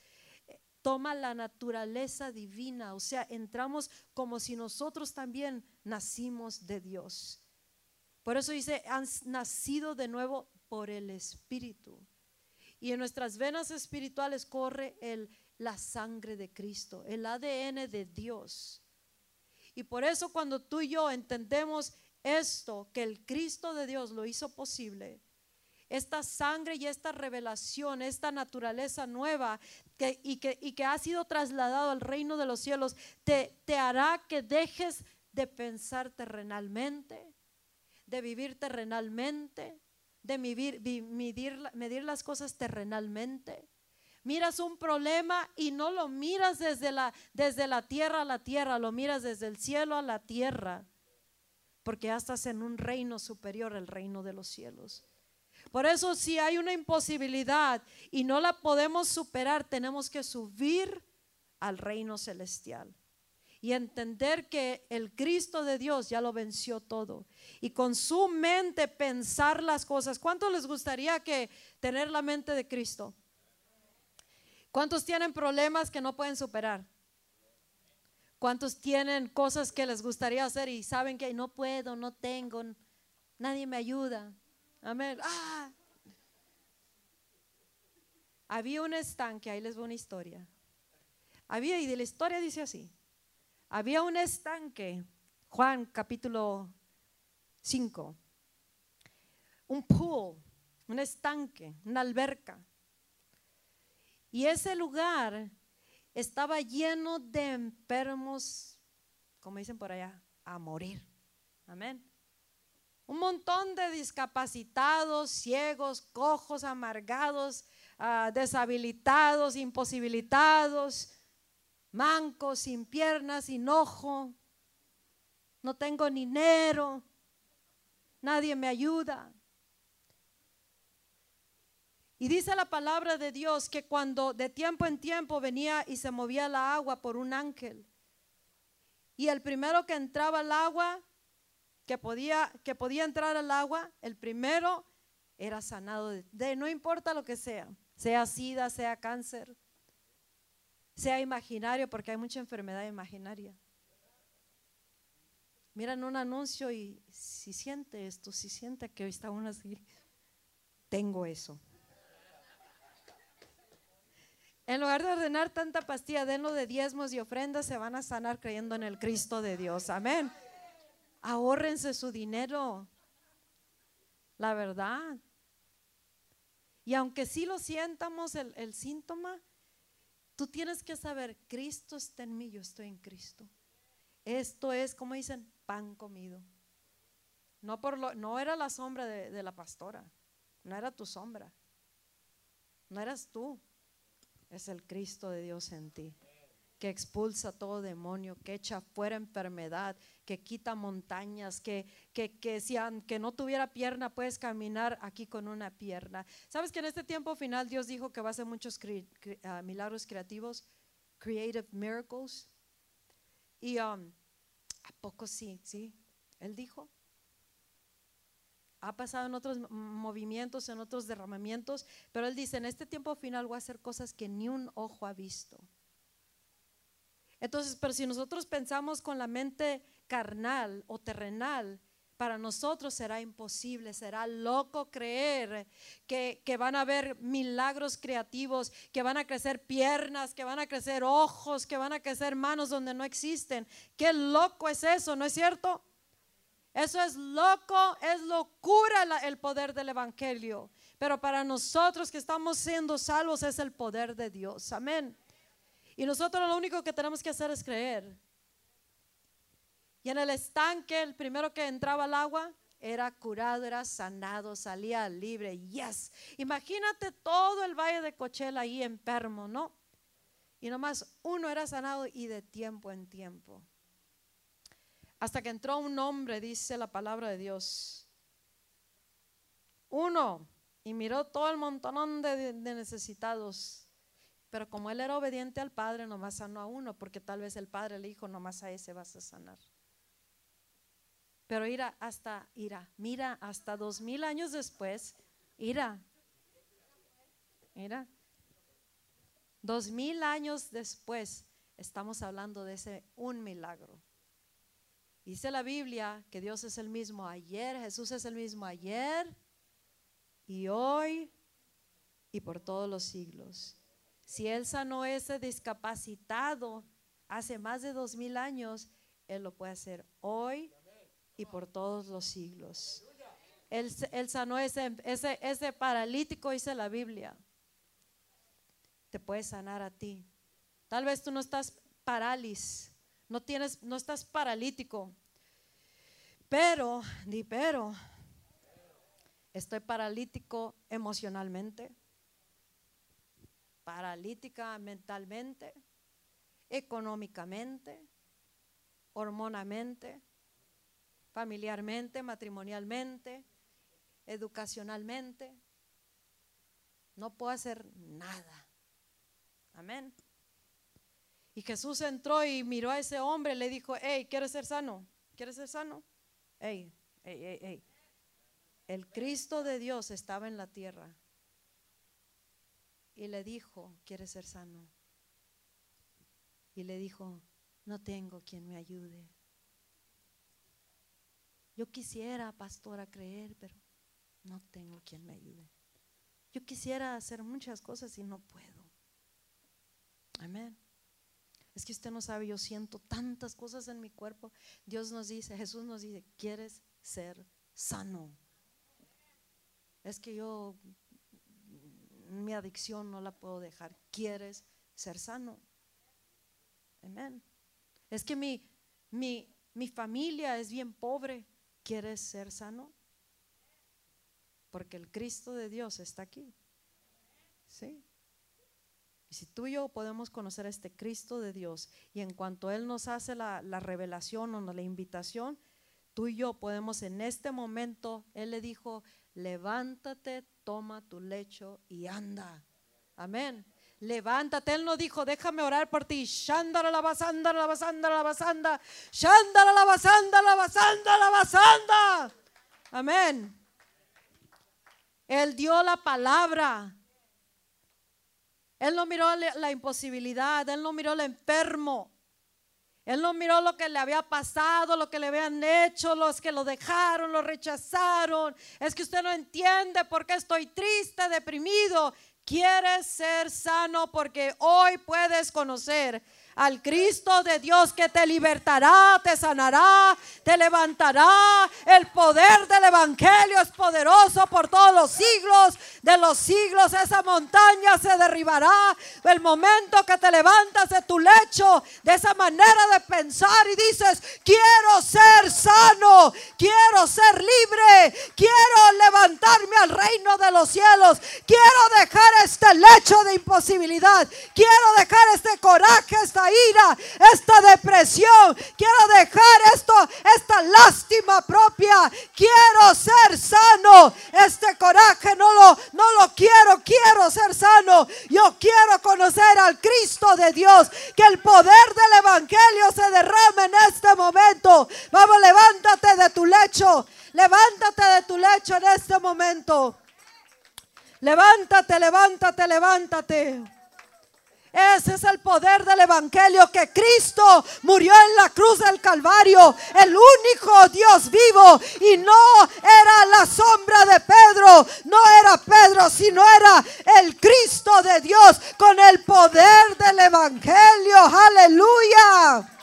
A: toma la naturaleza divina, o sea, entramos como si nosotros también nacimos de Dios. Por eso dice, han nacido de nuevo por el Espíritu. Y en nuestras venas espirituales corre el, la sangre de Cristo, el ADN de Dios. Y por eso cuando tú y yo entendemos esto, que el Cristo de Dios lo hizo posible, esta sangre y esta revelación, esta naturaleza nueva y, que, ha sido trasladado al reino de los cielos, te, hará que dejes de pensar terrenalmente, de vivir terrenalmente, de medir las cosas terrenalmente. Miras un problema y no lo miras desde la, desde la tierra a la tierra, lo miras desde el cielo a la tierra, porque ya estás en un reino superior, el reino de los cielos. Por eso si hay una imposibilidad y no la podemos superar, tenemos que subir al reino celestial y entender que el Cristo de Dios ya lo venció todo y con su mente pensar las cosas. ¿Cuántos les gustaría que tener la mente de Cristo? ¿Cuántos tienen problemas que no pueden superar? ¿Cuántos tienen cosas que les gustaría hacer y saben que no puedo, no tengo, nadie me ayuda? Amén. Ah. había un estanque, ahí les voy una historia. Había, y de la historia dice así, había un estanque, Juan capítulo 5, un pool, un estanque, una alberca. Y ese lugar estaba lleno de enfermos, como dicen por allá, a morir. Amén. Un montón de discapacitados, ciegos, cojos, amargados, ah, deshabilitados, imposibilitados, mancos, sin piernas, sin ojo. No tengo dinero. Nadie me ayuda. Y dice la palabra de Dios que cuando de tiempo en tiempo venía y se movía la agua por un ángel, y el primero que entraba al agua, que podía, que podía entrar al agua, el primero era sanado de, no importa lo que sea, sea sida, sea cáncer, sea imaginario, porque hay mucha enfermedad imaginaria. Miran un anuncio y si siente esto, si siente que está uno así, tengo eso. En lugar de ordenar tanta pastilla, denlo de diezmos y ofrendas, se van a sanar creyendo en el Cristo de Dios. Amén. Ahórrense su dinero. La verdad. Y aunque sí lo sientamos el, el síntoma, tú tienes que saber, Cristo está en mí, yo estoy en Cristo. Esto es, como dicen, pan comido. No, por lo, no era la sombra de la pastora, no era tu sombra, no eras tú es el Cristo de Dios en ti, que expulsa todo demonio, que echa fuera enfermedad, que quita montañas, que, que, que si que no tuviera pierna puedes caminar aquí con una pierna. ¿Sabes que en este tiempo final Dios dijo que va a hacer muchos ah, milagros creativos? Creative miracles. Y um, a poco sí, sí, Él dijo ha pasado en otros movimientos, en otros derramamientos, pero él dice, en este tiempo final voy a hacer cosas que ni un ojo ha visto. Entonces, pero si nosotros pensamos con la mente carnal o terrenal, para nosotros será imposible, será loco creer que, que, van a haber milagros creativos, que van a crecer piernas, que van a crecer ojos, que van a crecer manos donde no existen. Qué loco es eso, ¿no es cierto? Eso es loco, es locura el poder del Evangelio. Pero para nosotros que estamos siendo salvos es el poder de Dios. Amén. Y nosotros lo único que tenemos que hacer es creer. Y en el estanque, el primero que entraba al agua era curado, era sanado, salía libre. Yes. Imagínate todo el valle de Cochela ahí enfermo, ¿no? Y nomás uno era sanado y de tiempo en tiempo. Hasta que entró un hombre, dice la palabra de Dios. Uno, y miró todo el montón de, necesitados. Pero como él era obediente al Padre, nomás sanó a uno, porque tal vez el Padre le dijo, nomás a ese vas a sanar. Pero ira hasta, ira, mira, hasta dos mil años después, ira, mira, dos mil años después, estamos hablando de ese un milagro. Dice la Biblia que Dios es el mismo ayer, Jesús es el mismo ayer y hoy y por todos los siglos. Si Él sanó ese discapacitado hace más de dos mil años, Él lo puede hacer hoy y por todos los siglos. Él, sanó ese, ese, ese paralítico, dice la Biblia. Te puede sanar a ti. Tal vez tú no estás parálisis no tienes, no estás paralítico. Pero, di pero, estoy paralítico emocionalmente, paralítica mentalmente, económicamente, hormonamente, familiarmente, matrimonialmente, educacionalmente. No puedo hacer nada. Amén. Y Jesús entró y miró a ese hombre y le dijo, hey, ¿quieres ser sano? ¿Quieres ser sano? Hey, hey, hey, hey. El Cristo de Dios estaba en la tierra y le dijo, ¿quieres ser sano? Y le dijo, no tengo quien me ayude. Yo quisiera, pastora, creer, pero no tengo quien me ayude. Yo quisiera hacer muchas cosas y no puedo. Amén. Es que usted no sabe, yo siento tantas cosas en mi cuerpo. Dios nos dice, Jesús nos dice, ¿quieres ser sano? Es que yo mi adicción no la puedo dejar. ¿Quieres ser sano? Amén. Es que mi, mi, mi familia es bien pobre. ¿Quieres ser sano? Porque el Cristo de Dios está aquí. ¿Sí? Y si tú y yo podemos conocer a este Cristo de Dios y en cuanto Él nos hace la, la, revelación o la invitación, tú y yo podemos en este momento, Él le dijo, levántate, toma tu lecho y anda. Amén. Levántate, Él no dijo, déjame orar por ti. Shandara la basanda, la basanda, la basanda. Shandara la basanda, la basanda, la basanda. Amén. Él dio la palabra. Él no miró la imposibilidad, Él no miró el enfermo. Él no miró lo que le había pasado, lo que le habían hecho, los que lo dejaron, lo rechazaron. Es que usted no entiende por qué estoy triste, deprimido. Quieres ser sano porque hoy puedes conocer al Cristo de Dios que te libertará, te sanará, te levantará. El poder del Evangelio es poderoso por todos los siglos de los siglos. Esa montaña se derribará. El momento que te levantas de tu lecho, de esa manera de pensar y dices, quiero ser sano, quiero ser libre, quiero levantarme al reino de los cielos, quiero dejar este lecho de imposibilidad, quiero dejar este coraje, esta ira, esta depresión. Quiero dejar esto, esta lástima propia. Quiero ser sano. Este coraje no lo, no lo quiero. Quiero ser sano. Yo quiero conocer al Cristo de Dios. Que el poder del Evangelio se derrame en este momento. Vamos, levántate de tu lecho. Levántate de tu lecho en este momento. Levántate, levántate, levántate. Ese es el poder del Evangelio que Cristo murió en la cruz del Calvario, el único Dios vivo. Y no era la sombra de Pedro, no era Pedro, sino era el Cristo de Dios con el poder del Evangelio. Aleluya.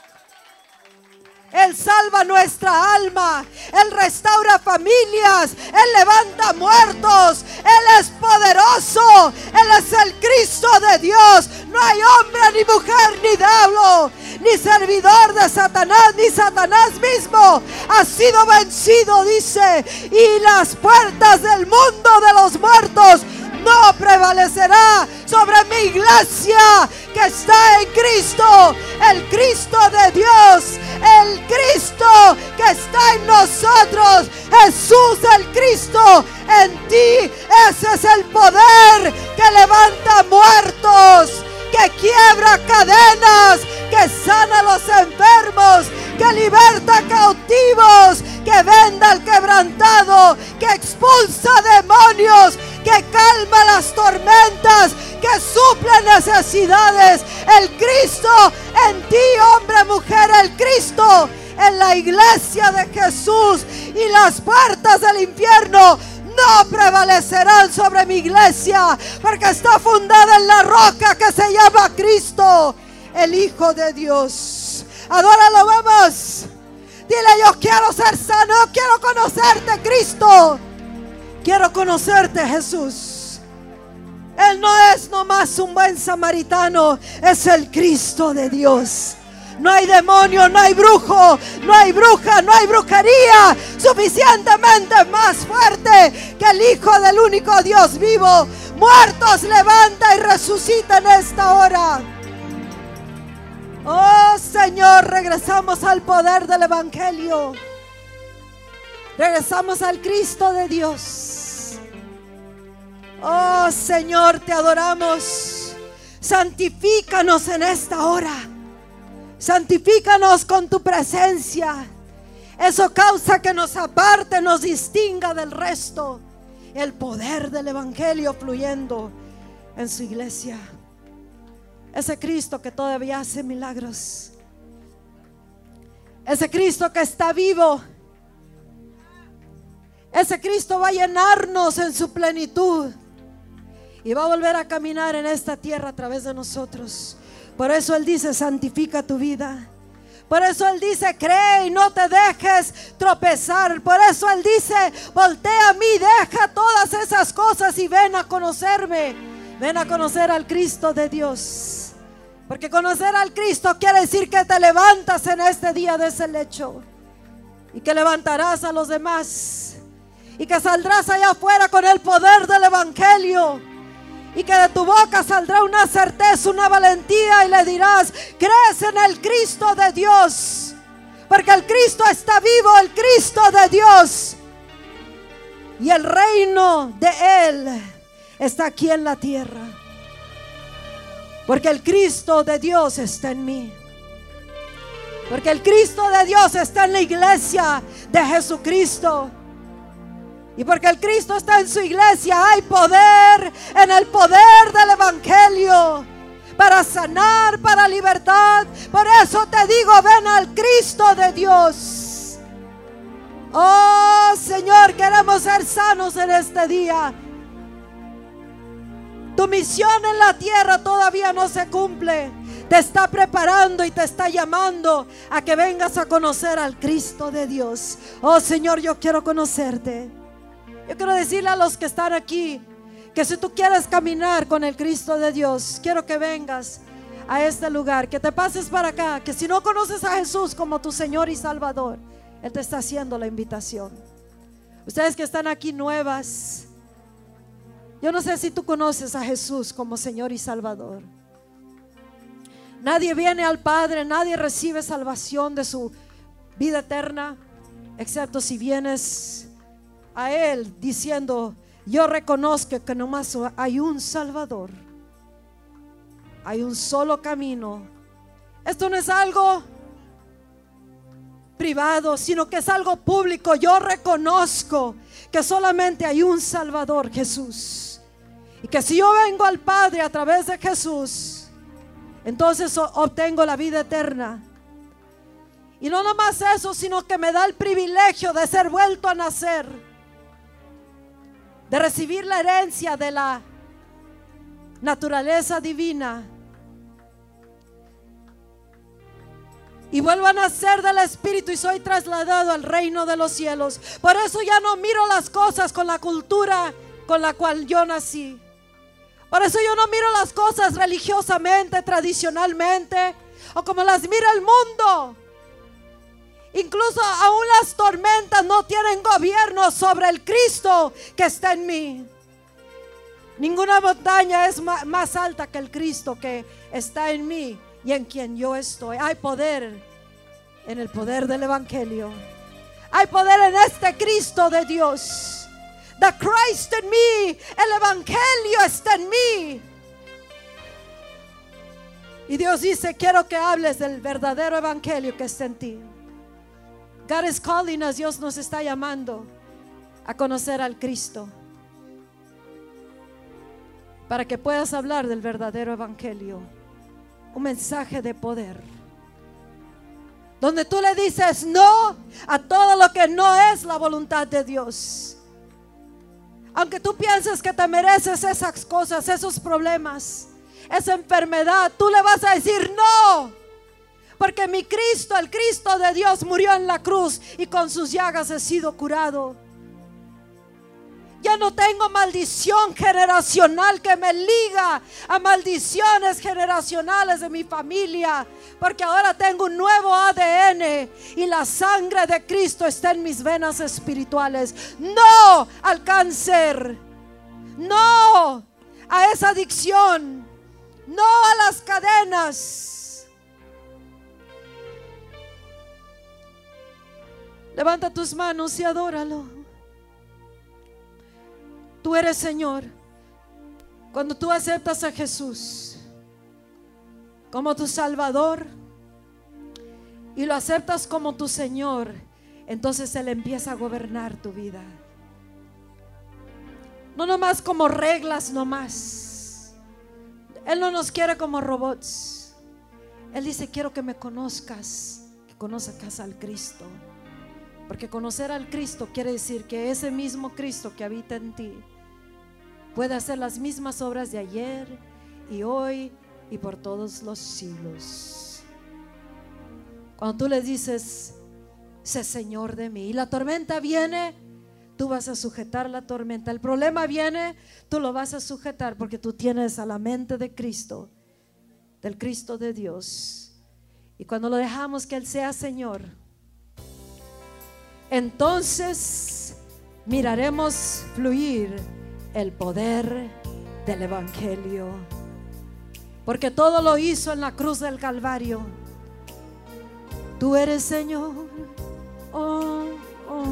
A: Él salva nuestra alma. Él restaura familias. Él levanta muertos. Él es poderoso. Él es el Cristo de Dios. No hay hombre, ni mujer, ni diablo, ni servidor de Satanás, ni Satanás mismo ha sido vencido, dice. Y las puertas del mundo de los muertos no prevalecerá sobre mi iglesia que está en Cristo, el Cristo de Dios, el Cristo que está en nosotros, Jesús el Cristo en ti. Ese es el poder que levanta muertos, que quiebra cadenas, que sana a los enfermos, que liberta cautivos, que venda al quebrantado, que expulsa demonios, que calma las tormentas, que suple necesidades. El Cristo en ti, hombre, mujer, el Cristo en la iglesia de Jesús y las puertas del infierno no prevalecerán sobre mi iglesia, porque está fundada en la roca que se llama Cristo, el Hijo de Dios. Adóralo, vamos. Dile, yo quiero ser sano, quiero conocerte, Cristo. Quiero conocerte, Jesús. Él no es nomás un buen samaritano, es el Cristo de Dios. No hay demonio, no hay brujo, no hay bruja, no hay brujería suficientemente más fuerte que el Hijo del único Dios vivo. Muertos levanta y resucita en esta hora. Oh Señor, regresamos al poder del Evangelio. Regresamos al Cristo de Dios. Oh Señor, te adoramos. Santifícanos en esta hora. Santifícanos con tu presencia. Eso causa que nos aparte, nos distinga del resto. El poder del Evangelio fluyendo en su iglesia. Ese Cristo que todavía hace milagros. Ese Cristo que está vivo. Ese Cristo va a llenarnos en su plenitud. y va a volver a caminar en esta tierra a través de nosotros. Por eso Él dice, santifica tu vida. Por eso Él dice, cree y no te dejes tropezar. Por eso Él dice, voltea a mí, deja todas esas cosas y ven a conocerme. Ven a conocer al Cristo de Dios. Porque conocer al Cristo quiere decir que te levantas en este día de ese lecho. Y que levantarás a los demás. Y que saldrás allá afuera con el poder del Evangelio y que de tu boca saldrá una certeza, una valentía y le dirás, crees en el Cristo de Dios, porque el Cristo está vivo, el Cristo de Dios. Y el reino de Él está aquí en la tierra. Porque el Cristo de Dios está en mí. Porque el Cristo de Dios está en la iglesia de Jesucristo. Y porque el Cristo está en su iglesia, hay poder en el poder del Evangelio para sanar, para libertad. Por eso te digo, ven al Cristo de Dios. Oh Señor, queremos ser sanos en este día. Tu misión en la tierra todavía no se cumple. Te está preparando y te está llamando a que vengas a conocer al Cristo de Dios. Oh Señor, yo quiero conocerte. Yo quiero decirle a los que están aquí que si tú quieres caminar con el Cristo de Dios, quiero que vengas a este lugar, que te pases para acá, que si no conoces a Jesús como tu Señor y Salvador, Él te está haciendo la invitación. Ustedes que están aquí nuevas, yo no sé si tú conoces a Jesús como Señor y Salvador. Nadie viene al Padre, nadie recibe salvación de su vida eterna, excepto si vienes a Él diciendo, yo reconozco que nomás hay un Salvador, hay un solo camino. Esto no es algo privado, sino que es algo público. Yo reconozco que solamente hay un Salvador, Jesús. Y que si yo vengo al Padre a través de Jesús, entonces obtengo la vida eterna. Y no nomás eso, sino que me da el privilegio de ser vuelto a nacer de recibir la herencia de la naturaleza divina. Y vuelvo a nacer del Espíritu y soy trasladado al reino de los cielos. Por eso ya no miro las cosas con la cultura con la cual yo nací. Por eso yo no miro las cosas religiosamente, tradicionalmente, o como las mira el mundo. Incluso aún las tormentas no tienen gobierno sobre el Cristo que está en mí. Ninguna montaña es más alta que el Cristo que está en mí y en quien yo estoy. Hay poder en el poder del Evangelio. Hay poder en este Cristo de Dios. The Christ en mí. El Evangelio está en mí. Y Dios dice, quiero que hables del verdadero Evangelio que está en ti. God is calling us, Dios nos está llamando a conocer al Cristo. Para que puedas hablar del verdadero evangelio. Un mensaje de poder. Donde tú le dices no a todo lo que no es la voluntad de Dios. Aunque tú pienses que te mereces esas cosas, esos problemas, esa enfermedad, tú le vas a decir no. Porque mi Cristo, el Cristo de Dios, murió en la cruz y con sus llagas he sido curado. Ya no tengo maldición generacional que me liga a maldiciones generacionales de mi familia. Porque ahora tengo un nuevo ADN y la sangre de Cristo está en mis venas espirituales. No al cáncer. No a esa adicción. No a las cadenas Levanta tus manos y adóralo. Tú eres Señor. Cuando tú aceptas a Jesús como tu Salvador y lo aceptas como tu Señor, entonces Él empieza a gobernar tu vida. No nomás como reglas, nomás. Él no nos quiere como robots. Él dice, quiero que me conozcas, que conozcas al Cristo. Porque conocer al Cristo quiere decir que ese mismo Cristo que habita en ti puede hacer las mismas obras de ayer y hoy y por todos los siglos. Cuando tú le dices, sé Señor de mí, y la tormenta viene, tú vas a sujetar la tormenta. El problema viene, tú lo vas a sujetar porque tú tienes a la mente de Cristo, del Cristo de Dios. Y cuando lo dejamos que Él sea Señor, entonces miraremos fluir el poder del Evangelio. Porque todo lo hizo en la cruz del Calvario. Tú eres Señor. Oh, oh.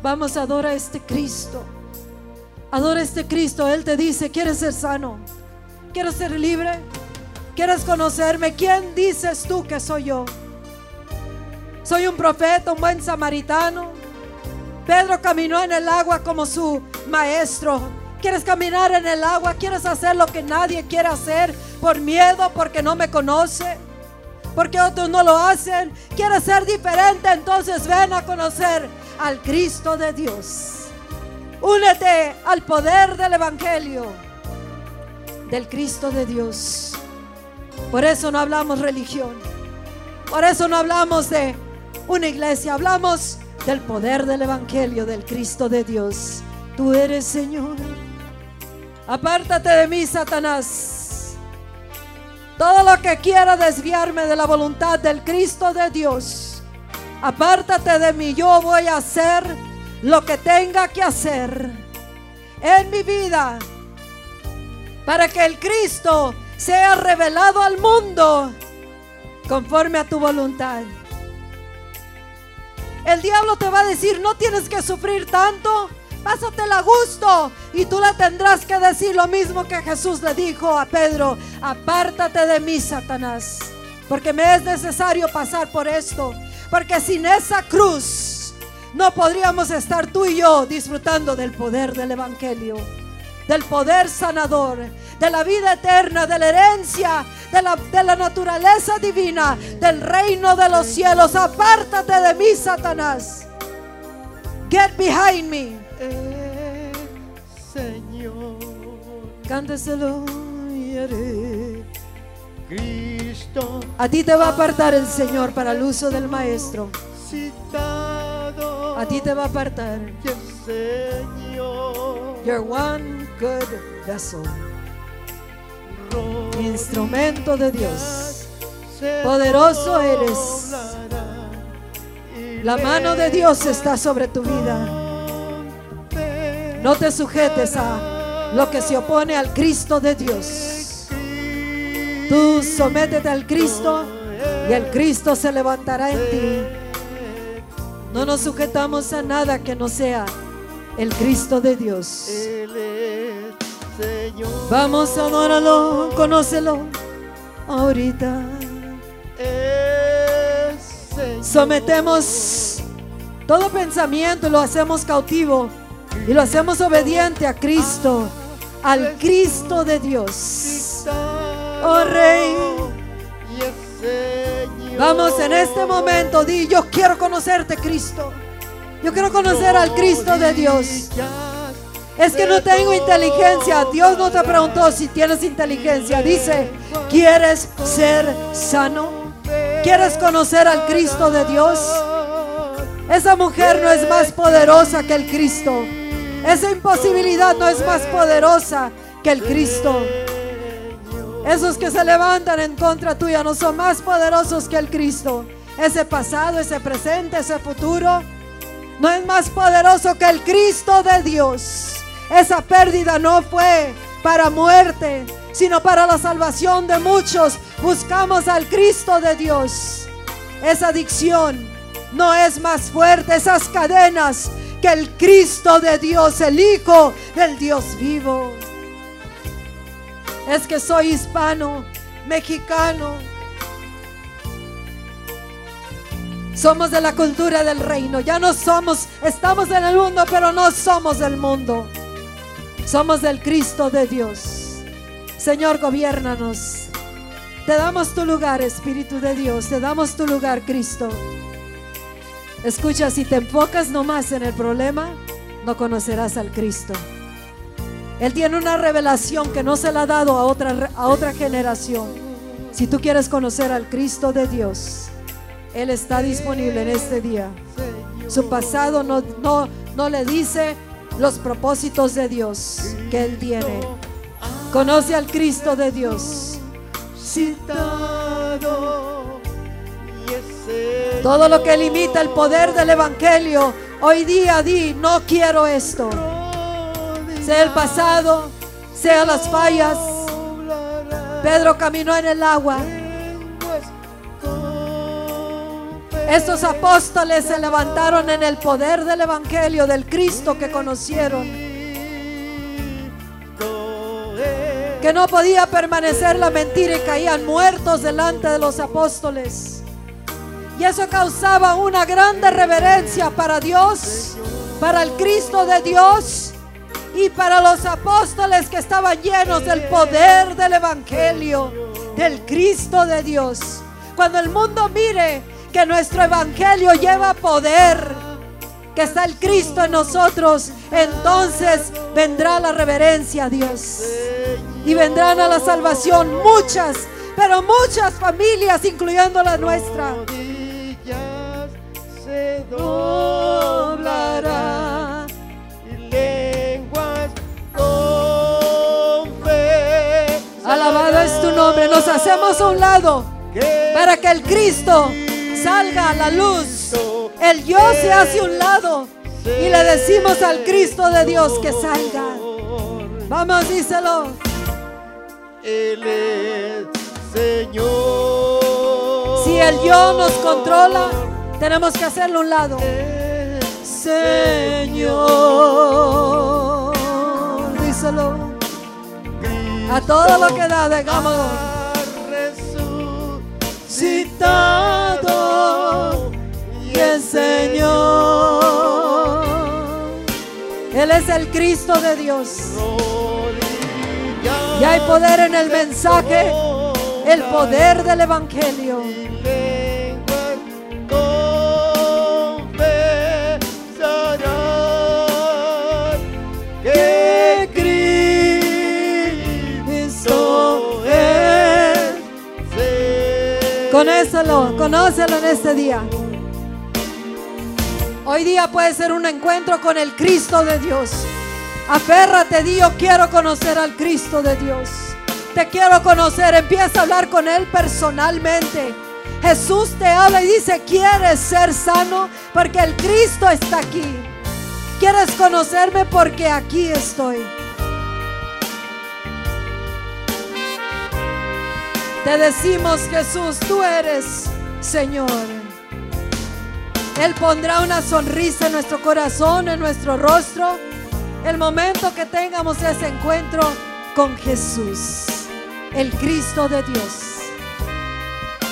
A: Vamos, adora a este Cristo. Adora a este Cristo. Él te dice, ¿quieres ser sano? ¿Quieres ser libre? ¿Quieres conocerme? ¿Quién dices tú que soy yo? Soy un profeta, un buen samaritano. Pedro caminó en el agua como su maestro. ¿Quieres caminar en el agua? ¿Quieres hacer lo que nadie quiere hacer por miedo, porque no me conoce? Porque otros no lo hacen. ¿Quieres ser diferente? Entonces ven a conocer al Cristo de Dios. Únete al poder del Evangelio del Cristo de Dios. Por eso no hablamos religión. Por eso no hablamos de una iglesia. Hablamos del poder del Evangelio del Cristo de Dios. Tú eres Señor. Apártate de mí, Satanás. Todo lo que quiera desviarme de la voluntad del Cristo de Dios. Apártate de mí. Yo voy a hacer lo que tenga que hacer en mi vida para que el Cristo sea revelado al mundo conforme a tu voluntad. El diablo te va a decir, no tienes que sufrir tanto, pásatela a gusto. Y tú le tendrás que decir lo mismo que Jesús le dijo a Pedro, apártate de mí, Satanás, porque me es necesario pasar por esto, porque sin esa cruz no podríamos estar tú y yo disfrutando del poder del Evangelio, del poder sanador, de la vida eterna, de la herencia, de la, de la naturaleza divina, del reino de los cielos. Apártate de mí, Satanás. Get behind me.
B: Eh, Señor
A: Cánteselo y haré.
B: Cristo
A: A ti te va a apartar el Señor para el uso del Maestro. A ti te va a apartar.
B: Señor
A: You're one good vessel. Instrumento de Dios. Poderoso eres. La mano de Dios está sobre tu vida. No te sujetes a lo que se opone al Cristo de Dios. Tú sométete al Cristo y el Cristo se levantará en ti. No nos sujetamos a nada que no sea el Cristo de Dios.
B: Señor
A: Vamos, adóralo, conócelo ahorita.
B: Señor
A: Sometemos todo pensamiento y lo hacemos cautivo y lo hacemos obediente a Cristo, al Cristo de Dios. Oh Rey, vamos en este momento, di, yo quiero conocerte Cristo. Yo quiero conocer al Cristo de Dios. Es que no tengo inteligencia. Dios no te preguntó si tienes inteligencia. Dice, ¿quieres ser sano? ¿Quieres conocer al Cristo de Dios? Esa mujer no es más poderosa que el Cristo. Esa imposibilidad no es más poderosa que el Cristo. Esos que se levantan en contra tuya no son más poderosos que el Cristo. Ese pasado, ese presente, ese futuro no es más poderoso que el Cristo de Dios. Esa pérdida no fue para muerte, sino para la salvación de muchos. Buscamos al Cristo de Dios. Esa adicción no es más fuerte, esas cadenas, que el Cristo de Dios, el Hijo del Dios vivo. Es que soy hispano, mexicano. Somos de la cultura del reino. Ya no somos, estamos en el mundo, pero no somos del mundo. Somos del Cristo de Dios. Señor, gobiernanos. Te damos tu lugar, Espíritu de Dios. Te damos tu lugar, Cristo. Escucha, si te enfocas nomás en el problema, no conocerás al Cristo. Él tiene una revelación que no se la ha dado a otra, a otra generación. Si tú quieres conocer al Cristo de Dios, Él está disponible en este día. Su pasado no, no, no le dice los propósitos de Dios que Él tiene. Conoce al Cristo de Dios. Todo lo que limita el poder del Evangelio, hoy día di, no quiero esto. Sea el pasado, sea las fallas. Pedro caminó en el agua. Estos apóstoles se levantaron en el poder del Evangelio, del Cristo que conocieron, que no podía permanecer la mentira y caían muertos delante de los apóstoles. Y eso causaba una grande reverencia para Dios, para el Cristo de Dios y para los apóstoles que estaban llenos del poder del Evangelio, del Cristo de Dios. Cuando el mundo mire que nuestro Evangelio lleva poder, que está el Cristo en nosotros, entonces vendrá la reverencia a Dios. Y vendrán a la salvación muchas, pero muchas familias, incluyendo la nuestra.
B: se doblará y lenguas
A: Alabado es tu nombre. Nos hacemos a un lado para que el Cristo salga a la luz. El yo se hace un lado y le decimos al Cristo de Dios que salga. Vamos, díselo.
B: Él es Señor.
A: Si el yo nos controla, tenemos que hacerlo a un lado. Señor, díselo. A todo lo que da, digámoslo. Citado y el Señor. Él es el Cristo de Dios. Y hay poder en el mensaje, el poder del Evangelio. Conócelo, conócelo en este día. Hoy día puede ser un encuentro con el Cristo de Dios. Aférrate, di, yo quiero conocer al Cristo de Dios. Te quiero conocer, empieza a hablar con Él personalmente. Jesús te habla y dice, ¿quieres ser sano? Porque el Cristo está aquí. ¿Quieres conocerme? Porque aquí estoy. Te decimos, Jesús, tú eres Señor. Él pondrá una sonrisa en nuestro corazón, en nuestro rostro, el momento que tengamos ese encuentro con Jesús, el Cristo de Dios.